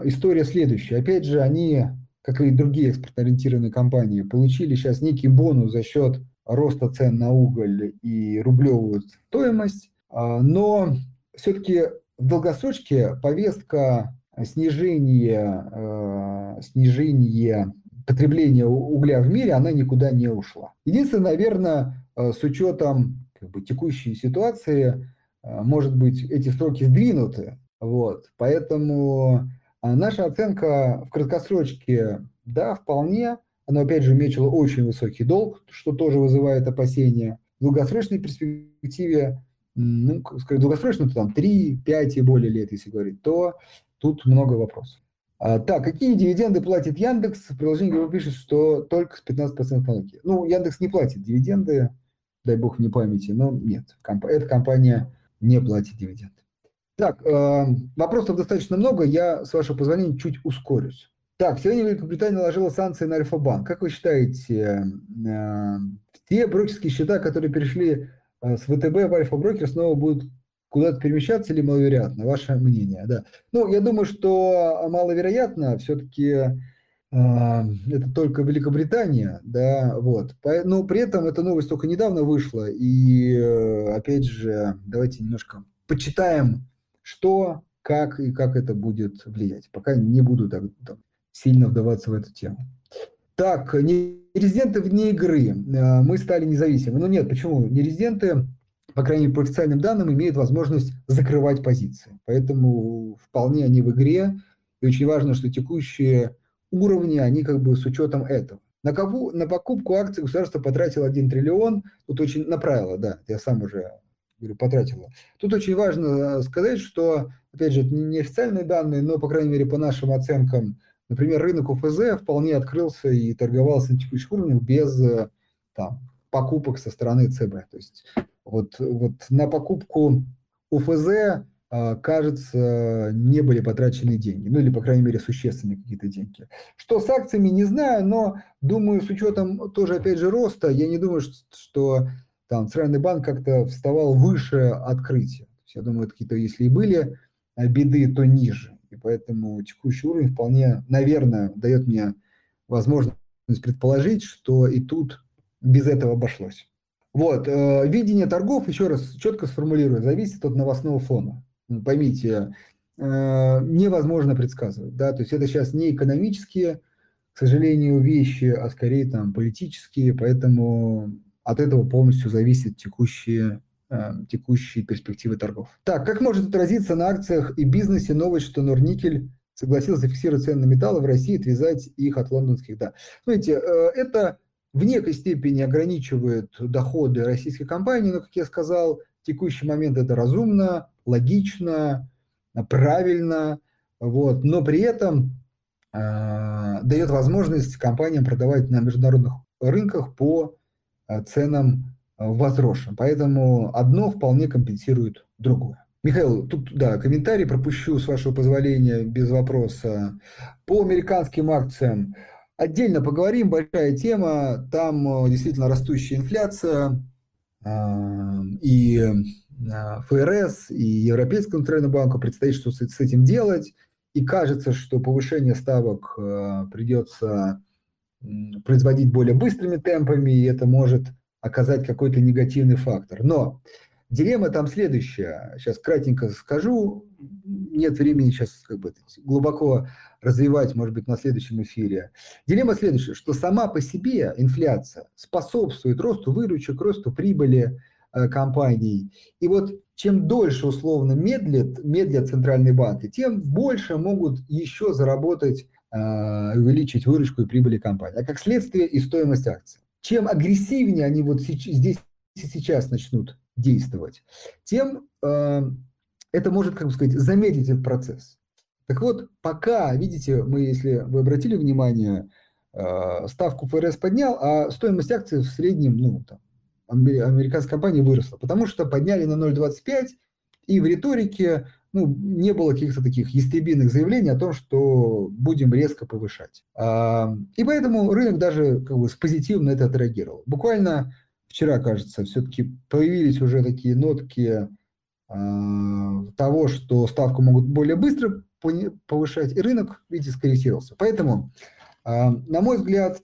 история следующая. Опять же, они, как и другие экспортно-ориентированные компании, получили сейчас некий бонус за счет роста цен на уголь и рублевую стоимость, но все-таки в долгосрочке повестка снижение, э, снижение потребления угля в мире, она никуда не ушла. Единственное, наверное, э, с учетом как бы, текущей ситуации, может быть, эти сроки сдвинуты. Вот. Поэтому наша оценка в краткосрочке, да, вполне. Она, опять же, мечила очень высокий долг, что тоже вызывает опасения. В долгосрочной перспективе, ну, сказать, долгосрочно, то там 3, 5 и более лет, если говорить, то Тут много вопросов. А, так, какие дивиденды платит Яндекс? В приложении вы пишет, что только с 15% налоги. Ну, Яндекс не платит дивиденды, дай бог не памяти, но нет, комп- эта компания не платит дивиденды. Так, э, вопросов достаточно много, я, с вашего позволения, чуть ускорюсь. Так, сегодня Великобритания наложила санкции на Альфа-банк. Как вы считаете, э, те брокерские счета, которые перешли э, с ВТБ в Альфа-брокер, снова будут куда-то перемещаться или маловероятно? Ваше мнение, да. Ну, я думаю, что маловероятно все-таки э, это только Великобритания, да, вот. Но при этом эта новость только недавно вышла, и опять же, давайте немножко почитаем, что, как и как это будет влиять. Пока не буду так, так сильно вдаваться в эту тему. Так, не резиденты вне игры. Э, мы стали независимы. Ну нет, почему? Не резиденты по крайней мере, по официальным данным, имеют возможность закрывать позиции. Поэтому вполне они в игре. И очень важно, что текущие уровни, они как бы с учетом этого. На, кого, на покупку акций государство потратило 1 триллион. Тут очень направило, да, я сам уже говорю, потратило. Тут очень важно сказать, что, опять же, это не официальные данные, но, по крайней мере, по нашим оценкам, например, рынок УФЗ вполне открылся и торговался на текущих уровнях без там, покупок со стороны ЦБ. То есть вот, вот на покупку УФЗ, а, кажется, не были потрачены деньги, ну или, по крайней мере, существенные какие-то деньги. Что с акциями, не знаю, но думаю, с учетом тоже, опять же, роста, я не думаю, что там Центральный банк как-то вставал выше открытия. Я думаю, какие-то, если и были а, беды, то ниже. И поэтому текущий уровень вполне, наверное, дает мне возможность предположить, что и тут без этого обошлось. Вот, э, видение торгов, еще раз четко сформулирую, зависит от новостного фона. Поймите, э, невозможно предсказывать, да, то есть это сейчас не экономические, к сожалению, вещи, а скорее там политические, поэтому от этого полностью зависят текущие, текущие перспективы торгов. Так, как может отразиться на акциях и бизнесе новость, что Норникель согласился фиксировать цены на металлы в России отвязать их от лондонских, да. Смотрите, э, это в некой степени ограничивает доходы российской компании, но, как я сказал, в текущий момент это разумно, логично, правильно, вот, но при этом э, дает возможность компаниям продавать на международных рынках по э, ценам э, возросшим. Поэтому одно вполне компенсирует другое. Михаил, тут, да, комментарий пропущу, с вашего позволения, без вопроса. По американским акциям Отдельно поговорим, большая тема, там э, действительно растущая инфляция, а, и ФРС, и Европейскому центральному банку предстоит что с этим делать, и кажется, что повышение ставок э, придется производить более быстрыми темпами, и это может оказать какой-то негативный фактор. Но дилемма там следующая. Сейчас кратенько скажу. Нет времени сейчас как бы глубоко развивать, может быть, на следующем эфире. Дилемма следующая, что сама по себе инфляция способствует росту выручек, росту прибыли э, компаний. И вот чем дольше условно медлят, медлят центральные банки, тем больше могут еще заработать, э, увеличить выручку и прибыли компании. А как следствие и стоимость акций. Чем агрессивнее они вот здесь и сейчас начнут действовать, тем э, это может, как бы сказать, замедлить этот процесс. Так вот, пока, видите, мы, если вы обратили внимание, э, ставку ФРС поднял, а стоимость акций в среднем, ну, там, американской компании выросла, потому что подняли на 0,25, и в риторике ну, не было каких-то таких ястребиных заявлений о том, что будем резко повышать. А, и поэтому рынок даже как бы позитивно это отреагировал. Буквально вчера, кажется, все-таки появились уже такие нотки а, того, что ставку могут более быстро повышать, и рынок, видите, скорректировался. Поэтому, а, на мой взгляд,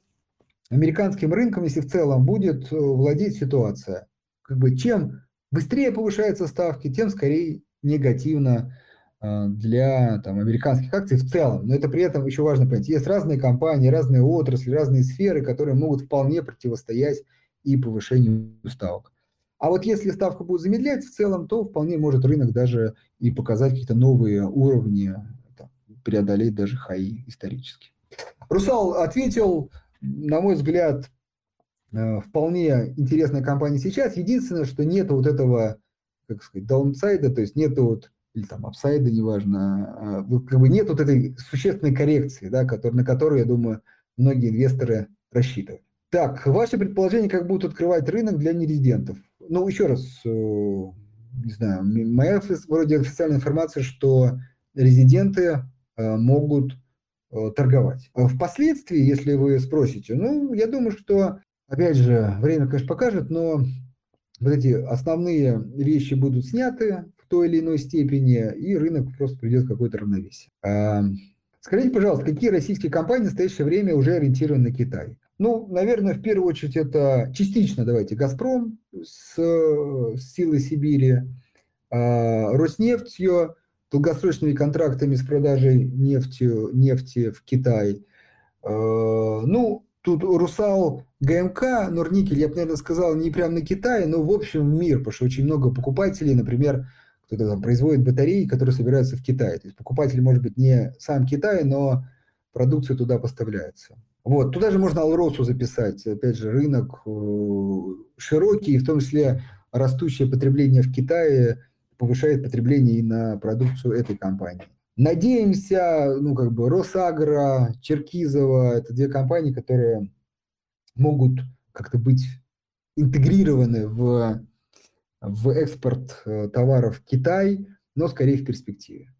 американским рынком, если в целом будет э, владеть ситуация, как бы чем быстрее повышаются ставки, тем скорее негативно а, для там, американских акций в целом. Но это при этом еще важно понять. Есть разные компании, разные отрасли, разные сферы, которые могут вполне противостоять и повышению ставок. А вот если ставку будет замедлять в целом, то вполне может рынок даже и показать какие-то новые уровни, там, преодолеть даже хаи исторически. Русал ответил, на мой взгляд, э, вполне интересная компания сейчас. Единственное, что нет вот этого, как сказать, даунсайда, то есть нет вот или там апсайда, неважно, а, как бы нет вот этой существенной коррекции, да, который, на которую, я думаю, многие инвесторы рассчитывают. Так, ваши предположения, как будут открывать рынок для нерезидентов? Ну, еще раз, э, не знаю, моя вроде официальная информация, что резиденты э, могут э, торговать. А впоследствии, если вы спросите, ну, я думаю, что, опять же, время, конечно, покажет, но вот эти основные вещи будут сняты в той или иной степени, и рынок просто придет в какое-то равновесие. А, скажите, пожалуйста, какие российские компании в настоящее время уже ориентированы на Китай? Ну, наверное, в первую очередь это частично, давайте, «Газпром» с, с силой Сибири, а, Роснефтью, долгосрочными контрактами с продажей нефти, нефти в Китай. А, ну, тут «Русал», ГМК, Норникель, я бы, наверное, сказал, не прямо на Китай, но в общем мир, потому что очень много покупателей, например, кто-то там производит батареи, которые собираются в Китае. То есть покупатель может быть не сам Китай, но продукция туда поставляется. Вот, туда же можно Алросу записать. Опять же, рынок э, широкий, в том числе растущее потребление в Китае повышает потребление и на продукцию этой компании. Надеемся, ну, как бы, Росагро, Черкизово, это две компании, которые могут как-то быть интегрированы в, в экспорт э, товаров в Китай, но скорее в перспективе.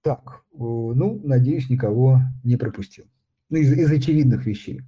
Так, э, ну, надеюсь, никого не пропустил ну, из, из очевидных вещей.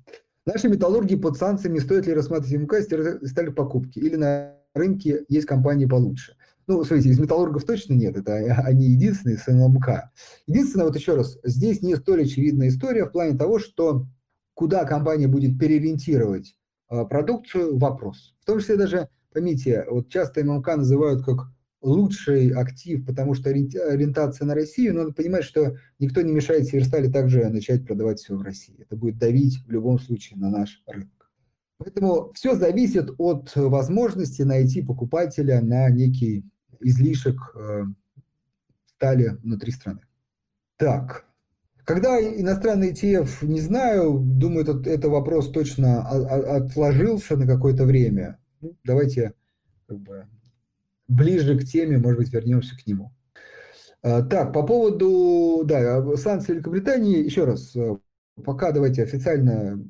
Наши металлурги под санкциями, стоит ли рассматривать МК стали покупки, или на рынке есть компании получше. Ну, смотрите, из металлургов точно нет, это [laughs] они единственные с МК. Единственное, вот еще раз, здесь не столь очевидная история в плане того, что куда компания будет переориентировать э, продукцию, вопрос. В том числе даже, поймите, вот часто ММК называют как лучший актив, потому что ориентация на Россию, но надо понимать, что никто не мешает Северстали также начать продавать все в России. Это будет давить в любом случае на наш рынок. Поэтому все зависит от возможности найти покупателя на некий излишек э, стали внутри страны. Так, когда иностранный ETF, не знаю, думаю, этот, это вопрос точно отложился на какое-то время. Ну, давайте как бы, ближе к теме, может быть, вернемся к нему. А, так, по поводу да, санкций Великобритании, еще раз, э, пока давайте официально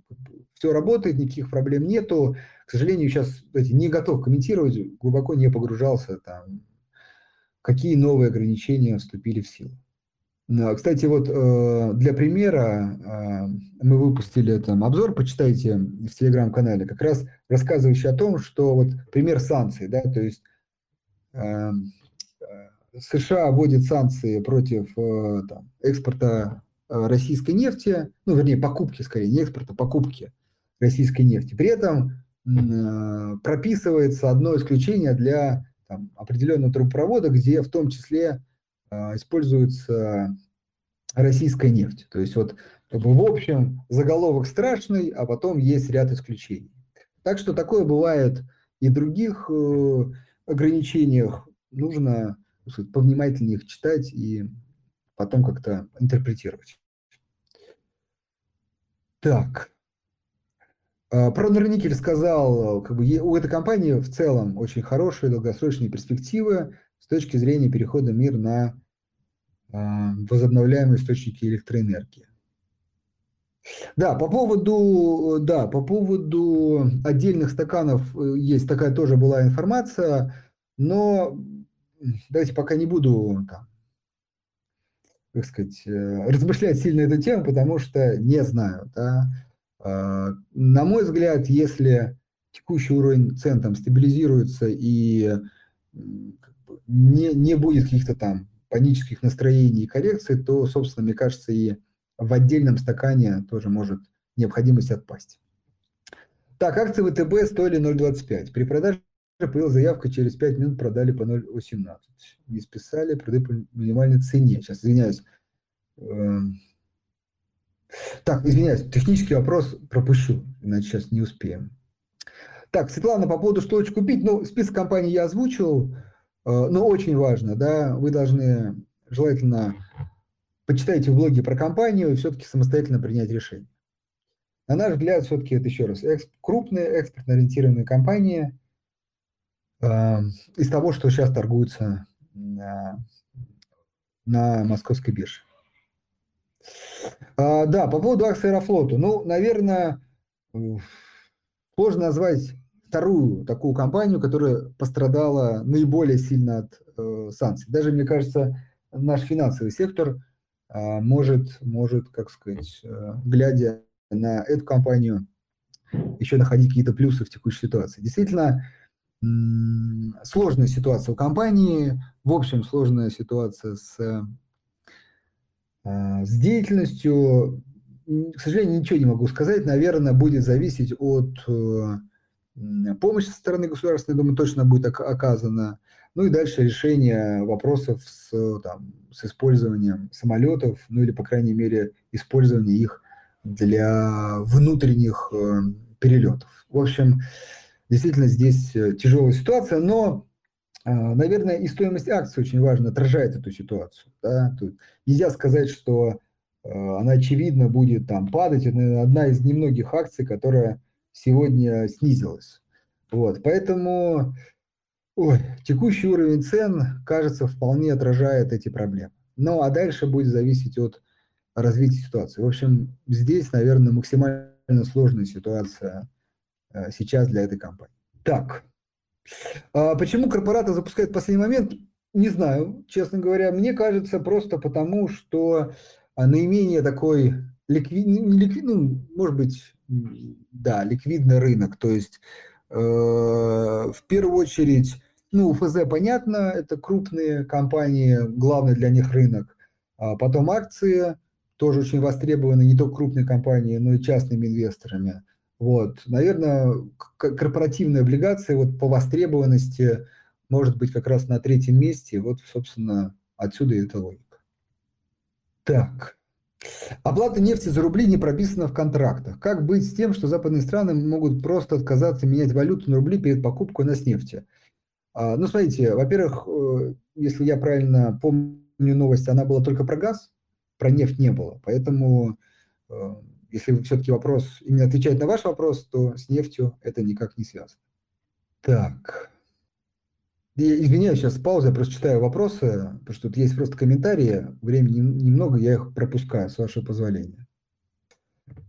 все работает, никаких проблем нету. К сожалению, сейчас знаете, не готов комментировать, глубоко не погружался, там, какие новые ограничения вступили в силу. Кстати, вот э, для примера э, мы выпустили там обзор, почитайте в телеграм-канале, как раз рассказывающий о том, что вот пример санкций, да, то есть э, США вводит санкции против там, экспорта российской нефти, ну, вернее, покупки, скорее, не экспорта, покупки российской нефти. При этом прописывается одно исключение для там, определенного трубопровода, где в том числе э, используется российская нефть. То есть вот как бы, в общем заголовок страшный, а потом есть ряд исключений. Так что такое бывает и в других э, ограничениях. Нужно сказать, повнимательнее их читать и потом как-то интерпретировать. Так. А, про Норникель сказал, как бы у этой компании в целом очень хорошие долгосрочные перспективы с точки зрения перехода мир на а, возобновляемые источники электроэнергии. Да, по поводу, да, по поводу отдельных стаканов э, есть такая тоже была информация, но давайте пока не буду там, как сказать, э, размышлять сильно эту тему, потому что не знаю. Да. А, на мой взгляд, если текущий уровень цен там стабилизируется и не, не будет каких-то там панических настроений и коррекций, то, собственно, мне кажется, и в отдельном стакане тоже может необходимость отпасть. Так, акции ВТБ стоили 0,25. При продаже появилась заявка, через 5 минут продали по 0,18. Не списали, продали по минимальной цене. Сейчас, извиняюсь. Так, извиняюсь, технический вопрос пропущу, иначе сейчас не успеем. Так, Светлана, по поводу что купить, ну, список компаний я озвучил, э, но очень важно, да, вы должны желательно почитайте в блоге про компанию и все-таки самостоятельно принять решение. На наш взгляд, все-таки это еще раз эксп, крупные экспортно ориентированные компании – Э, из того, что сейчас торгуется на, на московской бирже. А, да, по поводу акций Аэрофлоту. Ну, наверное, сложно назвать вторую такую компанию, которая пострадала наиболее сильно от э, санкций. Даже, мне кажется, наш финансовый сектор э, может, может, как сказать, э, глядя на эту компанию, еще находить какие-то плюсы в текущей ситуации. Действительно, сложная ситуация у компании, в общем, сложная ситуация с, с деятельностью. К сожалению, ничего не могу сказать. Наверное, будет зависеть от э, помощи со стороны государства, я думаю, точно будет оказана. Ну и дальше решение вопросов с, там, с использованием самолетов, ну или, по крайней мере, использование их для внутренних э, перелетов. В общем, действительно здесь э, тяжелая ситуация, но, а, наверное, и стоимость акций очень важно отражает эту ситуацию. Да? Тут нельзя сказать, что а, она очевидно будет там падать. Это одна из немногих акций, которая сегодня снизилась. Вот, поэтому ой, текущий уровень цен, кажется, вполне отражает эти проблемы. Ну, а дальше будет зависеть от развития ситуации. В общем, здесь, наверное, максимально сложная ситуация Э, сейчас для этой компании. Так, а почему корпораты запускают в последний момент? Не знаю, честно говоря. Мне кажется, просто потому, что а, наименее такой ликвидный, ликвид, ну, может быть, да, ликвидный рынок. То есть, э, в первую очередь, ну, ФЗ понятно, это крупные компании, главный для них рынок. А потом акции, тоже очень востребованы не только крупные компании, но и частными инвесторами. Вот, наверное, корпоративные облигации вот по востребованности может быть как раз на третьем месте. Вот, собственно, отсюда и эта логика. Так. Оплата нефти за рубли не прописана в контрактах. Как быть с тем, что западные страны могут просто отказаться менять валюту на рубли перед покупкой на с нефти? А, ну, смотрите, во-первых, э, если я правильно помню новость, она была только про газ, про нефть не было. Поэтому э, если все-таки вопрос, именно отвечать на ваш вопрос, то с нефтью это никак не связано. Так. Я извиняюсь, сейчас пауза, я просто читаю вопросы, потому что тут есть просто комментарии, времени немного, я их пропускаю, с вашего позволения.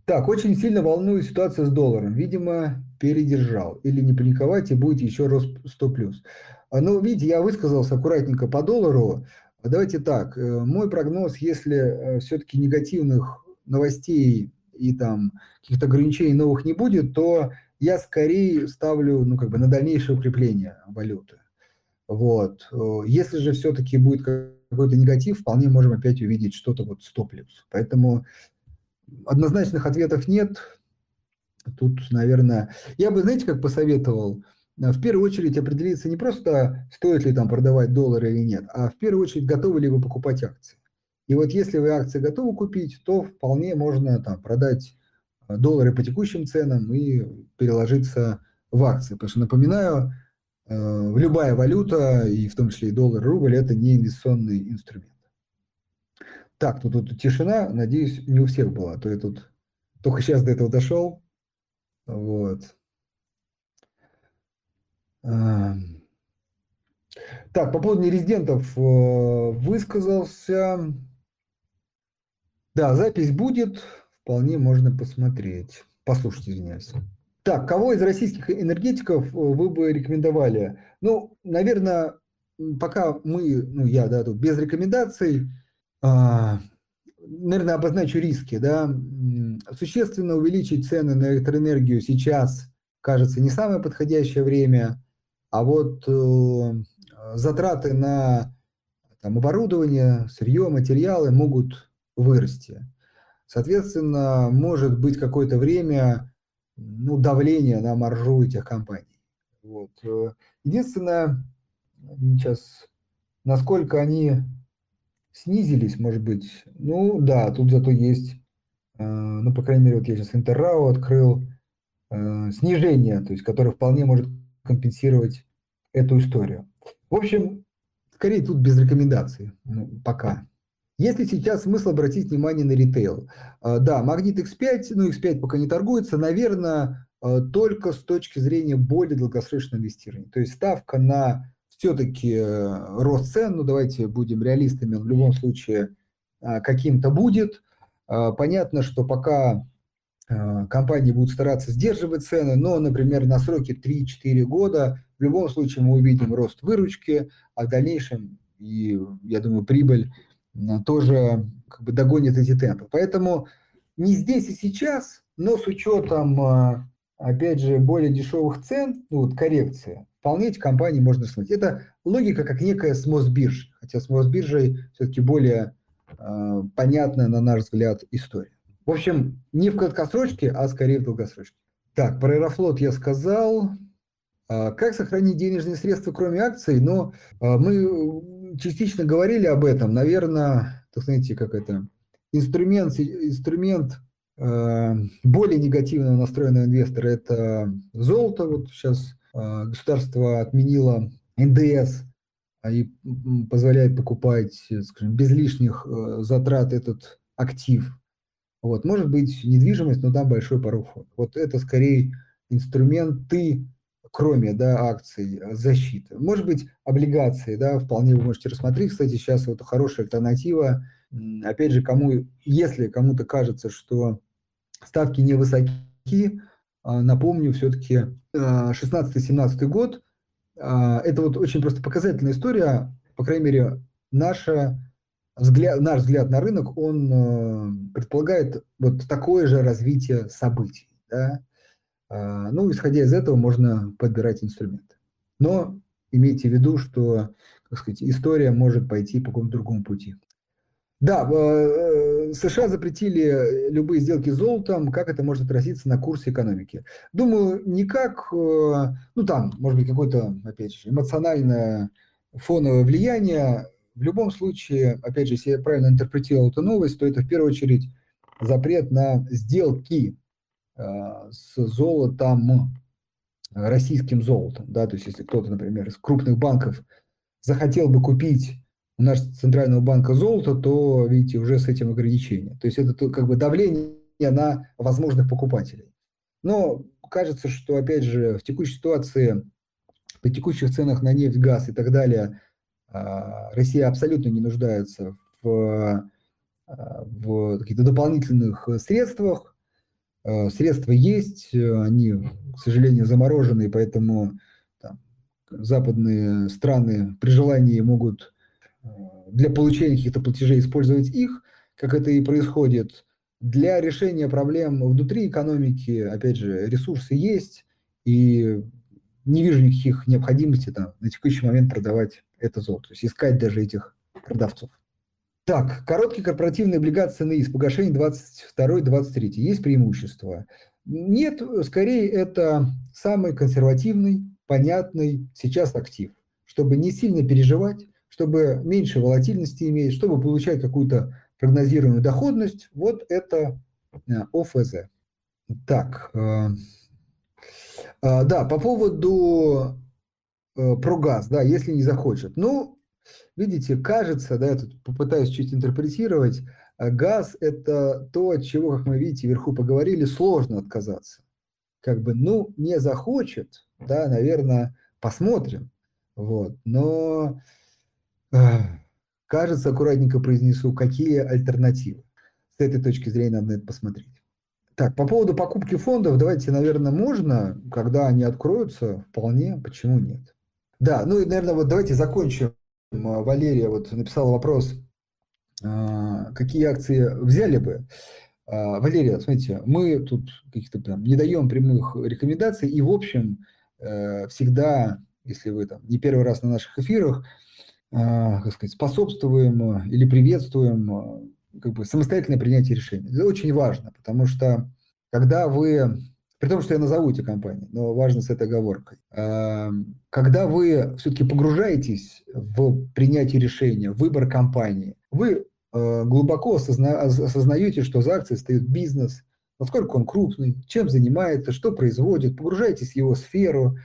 Так, очень сильно волнует ситуация с долларом. Видимо, передержал. Или не паниковать, и будет еще рост 100 плюс. А, ну, видите, я высказался аккуратненько по доллару. Давайте так, э, мой прогноз, если э, все-таки негативных новостей и там каких-то ограничений новых не будет, то я скорее ставлю ну, как бы на дальнейшее укрепление валюты. Вот. Если же все-таки будет какой-то негатив, вполне можем опять увидеть что-то вот 100 плюс. Поэтому однозначных ответов нет. тут, наверное, я бы, знаете, как посоветовал, в первую очередь определиться не просто, стоит ли там продавать доллары или нет, а в первую очередь, готовы ли вы покупать акции. И вот если вы акции готовы купить, то вполне можно там продать доллары по текущим ценам и переложиться в акции. Потому что, напоминаю, э, любая валюта, и в том числе и доллар, рубль, это не инвестиционный инструмент. Так, тут, тут тишина, надеюсь, не у всех была, а то я тут только сейчас до этого дошел. Вот. Так, по поводу нерезидентов э, высказался. Да, запись будет, вполне можно посмотреть. Послушать, извиняюсь. Так, кого из российских энергетиков э, вы бы рекомендовали? Ну, наверное, пока мы, ну, я, да, тут без рекомендаций, а, наверное, обозначу риски, да. Существенно увеличить цены на электроэнергию сейчас, кажется, не самое подходящее время, а вот э, затраты на там, оборудование, сырье, материалы могут вырасти. Соответственно, может быть какое-то время ну, давление на маржу этих компаний. Вот. Единственное, сейчас, насколько они снизились, может быть, ну да, тут зато есть, э, ну, по крайней мере, вот я сейчас Интеррау открыл, э, снижение, то есть, которое вполне может компенсировать эту историю. В общем, скорее тут без рекомендаций, ну, пока. Если сейчас смысл обратить внимание на ритейл? А, да, Магнит X5, ну X5 пока не торгуется, наверное, а, только с точки зрения более долгосрочного инвестирования. То есть ставка на все-таки э, рост цен, ну давайте будем реалистами, в любом случае а, каким-то будет. Понятно, что пока компании будут стараться сдерживать цены, но, например, на сроке 3-4 года в любом случае мы увидим рост выручки, а в дальнейшем, и я думаю, прибыль тоже как бы догонит эти темпы. Поэтому не здесь и сейчас, но с учетом, а, опять же, более дешевых цен, ну, вот коррекция, вполне эти компании можно рассмотреть. Это логика как некая с Мосбиржей, хотя с Мосбиржей все-таки более э, понятная, на наш взгляд, история. В общем, не в краткосрочке, а скорее в долгосрочке. Так, про Аэрофлот я сказал. А, как сохранить денежные средства, кроме акций? Но а, мы частично говорили об этом. Наверное, так знаете, как это, инструмент, инструмент а, более негативно настроенного инвестора – это золото. Вот сейчас государство отменило НДС и позволяет покупать, скажем, без лишних затрат этот актив. Вот, может быть, недвижимость, но там большой порог. Вот это скорее инструменты кроме да, акций, э, защиты. Может быть, облигации, да, вполне вы можете рассмотреть. Кстати, сейчас вот хорошая альтернатива. Опять же, кому, если кому-то кажется, что ставки невысоки, а, напомню, все-таки 16-17 год, а, это вот очень просто показательная история, по крайней мере, наша взгляд, наш взгляд на рынок, он э, предполагает вот такое же развитие событий. Да? А, ну, исходя из этого, можно подбирать инструменты. Но имейте в виду, что, как сказать, история может пойти по какому-то другому пути. Да, э, США запретили любые сделки с золотом. Как это может отразиться на курсе экономики? Думаю, никак, э, ну там, может быть, какое-то, опять же, эмоциональное фоновое влияние. В любом случае, опять же, если я правильно интерпретировал эту новость, то это в первую очередь запрет на сделки с золотом, российским золотом. Да? То есть если кто-то, например, из крупных банков захотел бы купить у нашего центрального банка золото, то, видите, уже с этим ограничение. То есть это как бы давление на возможных покупателей. Но кажется, что, опять же, в текущей ситуации, при текущих ценах на нефть, газ и так далее, а, Россия абсолютно не нуждается в, а, в каких-то дополнительных средствах, Э, средства есть, э, они, к сожалению, заморожены, поэтому там, западные страны при желании могут э, для получения каких-то платежей использовать их, как это и происходит. Для решения проблем внутри экономики, опять же, ресурсы есть, и не вижу никаких необходимости там, на текущий момент продавать это золото, то есть искать даже этих продавцов. Так, короткие корпоративные облигации на ИС, погашение 22-23. Есть преимущество? Нет, скорее это самый консервативный, понятный сейчас актив, чтобы не сильно переживать, чтобы меньше волатильности иметь, чтобы получать какую-то прогнозируемую доходность, вот это э, ОФЗ. Так, э, э, да, по поводу про газ, да, если не захочет. Ну, видите, кажется, да, я тут попытаюсь чуть интерпретировать, газ – это то, от чего, как мы видите, вверху поговорили, сложно отказаться. Как бы, ну, не захочет, да, наверное, посмотрим. Вот, но кажется, аккуратненько произнесу, какие альтернативы. С этой точки зрения надо на это посмотреть. Так, по поводу покупки фондов, давайте, наверное, можно, когда они откроются, вполне, почему нет. Да, ну и, наверное, вот давайте закончим. Валерия вот написала вопрос, а, какие акции взяли бы. А, Валерия, смотрите, мы тут каких-то там не даем прямых рекомендаций, и, в общем, э, всегда, если вы там не первый раз на наших эфирах, а, как сказать, способствуем или приветствуем а, как бы самостоятельное принятие решений. Это очень важно, потому что когда вы, при том, что я назову эти компании, но важно с этой оговоркой, а, когда вы все-таки погружаетесь в принятие решения, выбор компании, вы глубоко осозна, осознаете, что за акцией стоит бизнес, насколько он крупный, чем занимается, что производит, погружаетесь в его сферу,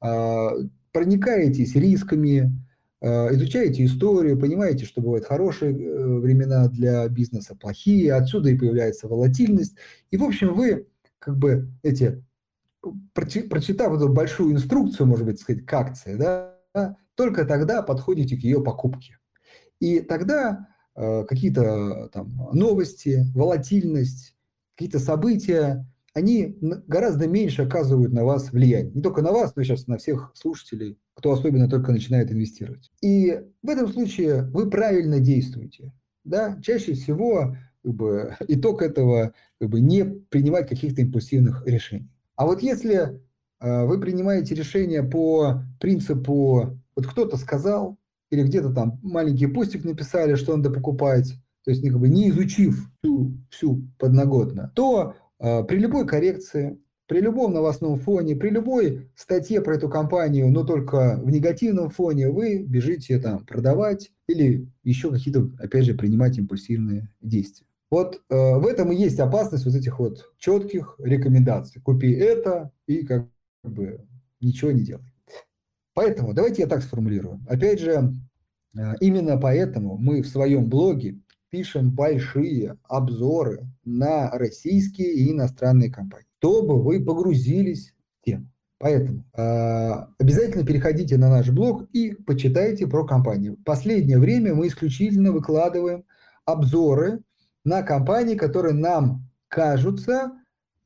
проникаетесь рисками, Э, изучаете историю, понимаете, что бывают хорошие э, времена для бизнеса, плохие, отсюда и появляется волатильность. И, в общем, вы как бы эти, прочитав эту большую инструкцию, может быть, сказать, к акции, да, только тогда подходите к ее покупке. И тогда э, какие-то там новости, волатильность, какие-то события, они гораздо меньше оказывают на вас влияние. Не только на вас, но сейчас на всех слушателей кто особенно только начинает инвестировать. И в этом случае вы правильно действуете. Да? Чаще всего как бы, [laughs] итог этого как бы, не принимать каких-то импульсивных решений. А вот если э, вы принимаете решение по принципу, вот кто-то сказал, или где-то там маленький постик написали, что надо покупать, то есть как бы не изучив всю, всю подноготно, то э, при любой коррекции при любом новостном фоне, при любой статье про эту компанию, но только в негативном фоне, вы бежите там продавать или еще какие-то, опять же, принимать импульсивные действия. Вот э, в этом и есть опасность вот этих вот четких рекомендаций. Купи это и как бы ничего не делай. Поэтому давайте я так сформулирую. Опять же, э, именно поэтому мы в своем блоге пишем большие обзоры на российские и иностранные компании чтобы вы погрузились в тему. Поэтому э, обязательно переходите на наш блог и почитайте про компанию. Последнее время мы исключительно выкладываем обзоры на компании, которые нам кажутся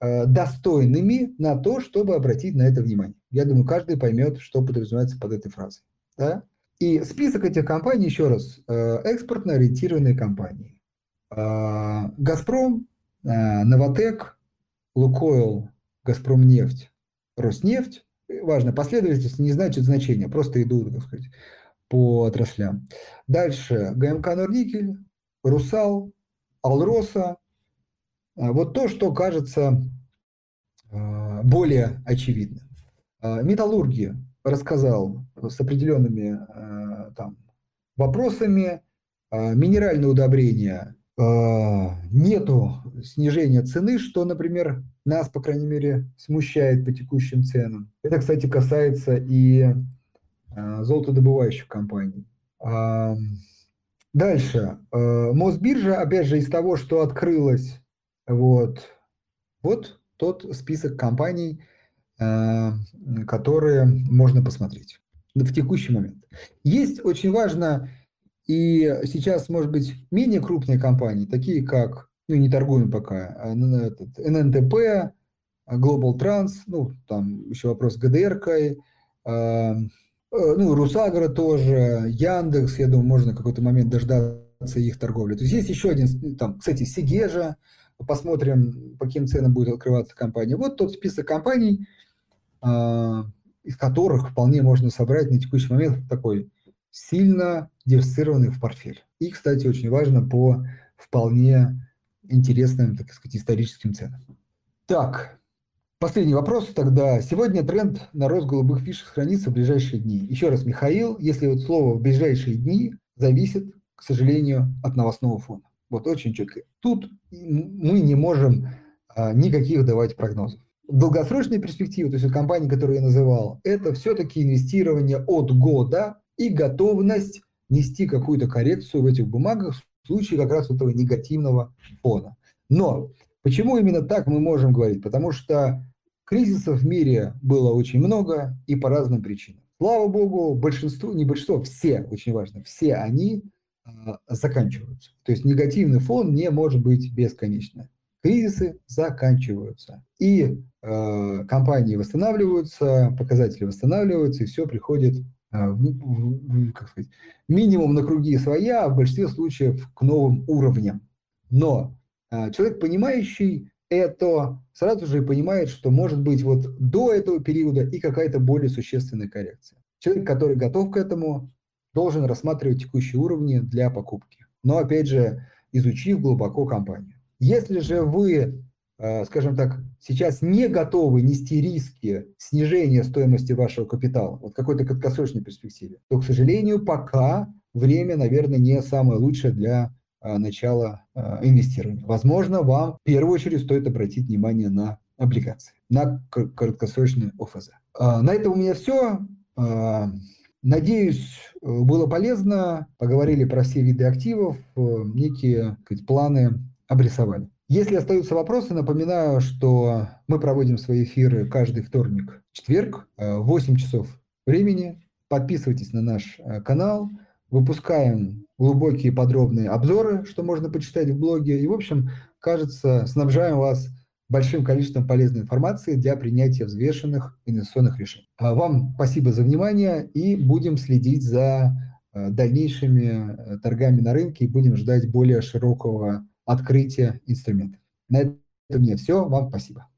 э, достойными на то, чтобы обратить на это внимание. Я думаю, каждый поймет, что подразумевается под этой фразой. Да? И список этих компаний, еще раз, э, экспортно ориентированные компании. Э, Газпром, Новотек, Лукойл, Газпромнефть, Роснефть, важно, последовательность не значит значения, просто идут, так сказать, по отраслям. Дальше ГМК Норникель, Русал, Алроса. А, вот то, что кажется а, более очевидным. А, металлурги рассказал с определенными там, вопросами. Минеральные удобрения нету снижения цены, что, например, нас, по крайней мере, смущает по текущим ценам. Это, кстати, касается и золотодобывающих компаний. Дальше. Мосбиржа, опять же, из того, что открылось, вот, вот тот список компаний, которые можно посмотреть в текущий момент. Есть очень важно и сейчас, может быть, менее крупные компании, такие как, ну, не торгуем пока, а, ННТП, Global Trans, ну, там еще вопрос с э, ну, Русагра тоже, Яндекс, я думаю, можно какой-то момент дождаться их торговли. То есть есть еще один, там, кстати, Сигежа, посмотрим, по каким ценам будет открываться компания. Вот тот список компаний, э, из которых вполне можно собрать на текущий момент такой сильно диверсифицированный в портфель. И, кстати, очень важно по вполне интересным, так сказать, историческим ценам. Так, Последний вопрос тогда. Сегодня тренд на рост голубых фишек хранится в ближайшие дни. Еще раз, Михаил, если вот слово «в ближайшие дни» зависит, к сожалению, от новостного фона. Вот очень четко. Тут мы не можем а, никаких давать прогнозов. Долгосрочная перспектива, то есть вот компании, которые я называл, это все-таки инвестирование от года и готовность нести какую-то коррекцию в этих бумагах в случае как раз этого негативного фона. Но почему именно так мы можем говорить? Потому что Кризисов в мире было очень много и по разным причинам. Слава богу, большинство, не большинство, все, очень важно, все они э, заканчиваются. То есть негативный фон не может быть бесконечно. Кризисы заканчиваются. И э, компании восстанавливаются, показатели восстанавливаются, и все приходит э, в, в, как сказать, минимум на круги своя, а в большинстве случаев к новым уровням. Но э, человек, понимающий это сразу же понимает, что может быть вот до этого периода и какая-то более существенная коррекция. Человек, который готов к этому, должен рассматривать текущие уровни для покупки. Но опять же, изучив глубоко компанию. Если же вы, э, скажем так, сейчас не готовы нести риски снижения стоимости вашего капитала, вот какой-то краткосрочной перспективе, то, к сожалению, пока время, наверное, не самое лучшее для начала а, инвестирования. Возможно, вам в первую очередь стоит обратить внимание на облигации, на краткосрочные ОФЗ. А, на этом у меня все. Надеюсь, было полезно. Поговорили про все виды активов, некие сказать, планы обрисовали. Если остаются вопросы, напоминаю, что мы проводим свои эфиры каждый вторник, четверг, 8 часов времени. Подписывайтесь на наш канал. Выпускаем глубокие подробные обзоры, что можно почитать в блоге. И, в общем, кажется, снабжаем вас большим количеством полезной информации для принятия взвешенных инвестиционных решений. А вам спасибо за внимание и будем следить за э, дальнейшими э, торгами на рынке и будем ждать более широкого открытия инструментов. На этом у меня все. Вам спасибо.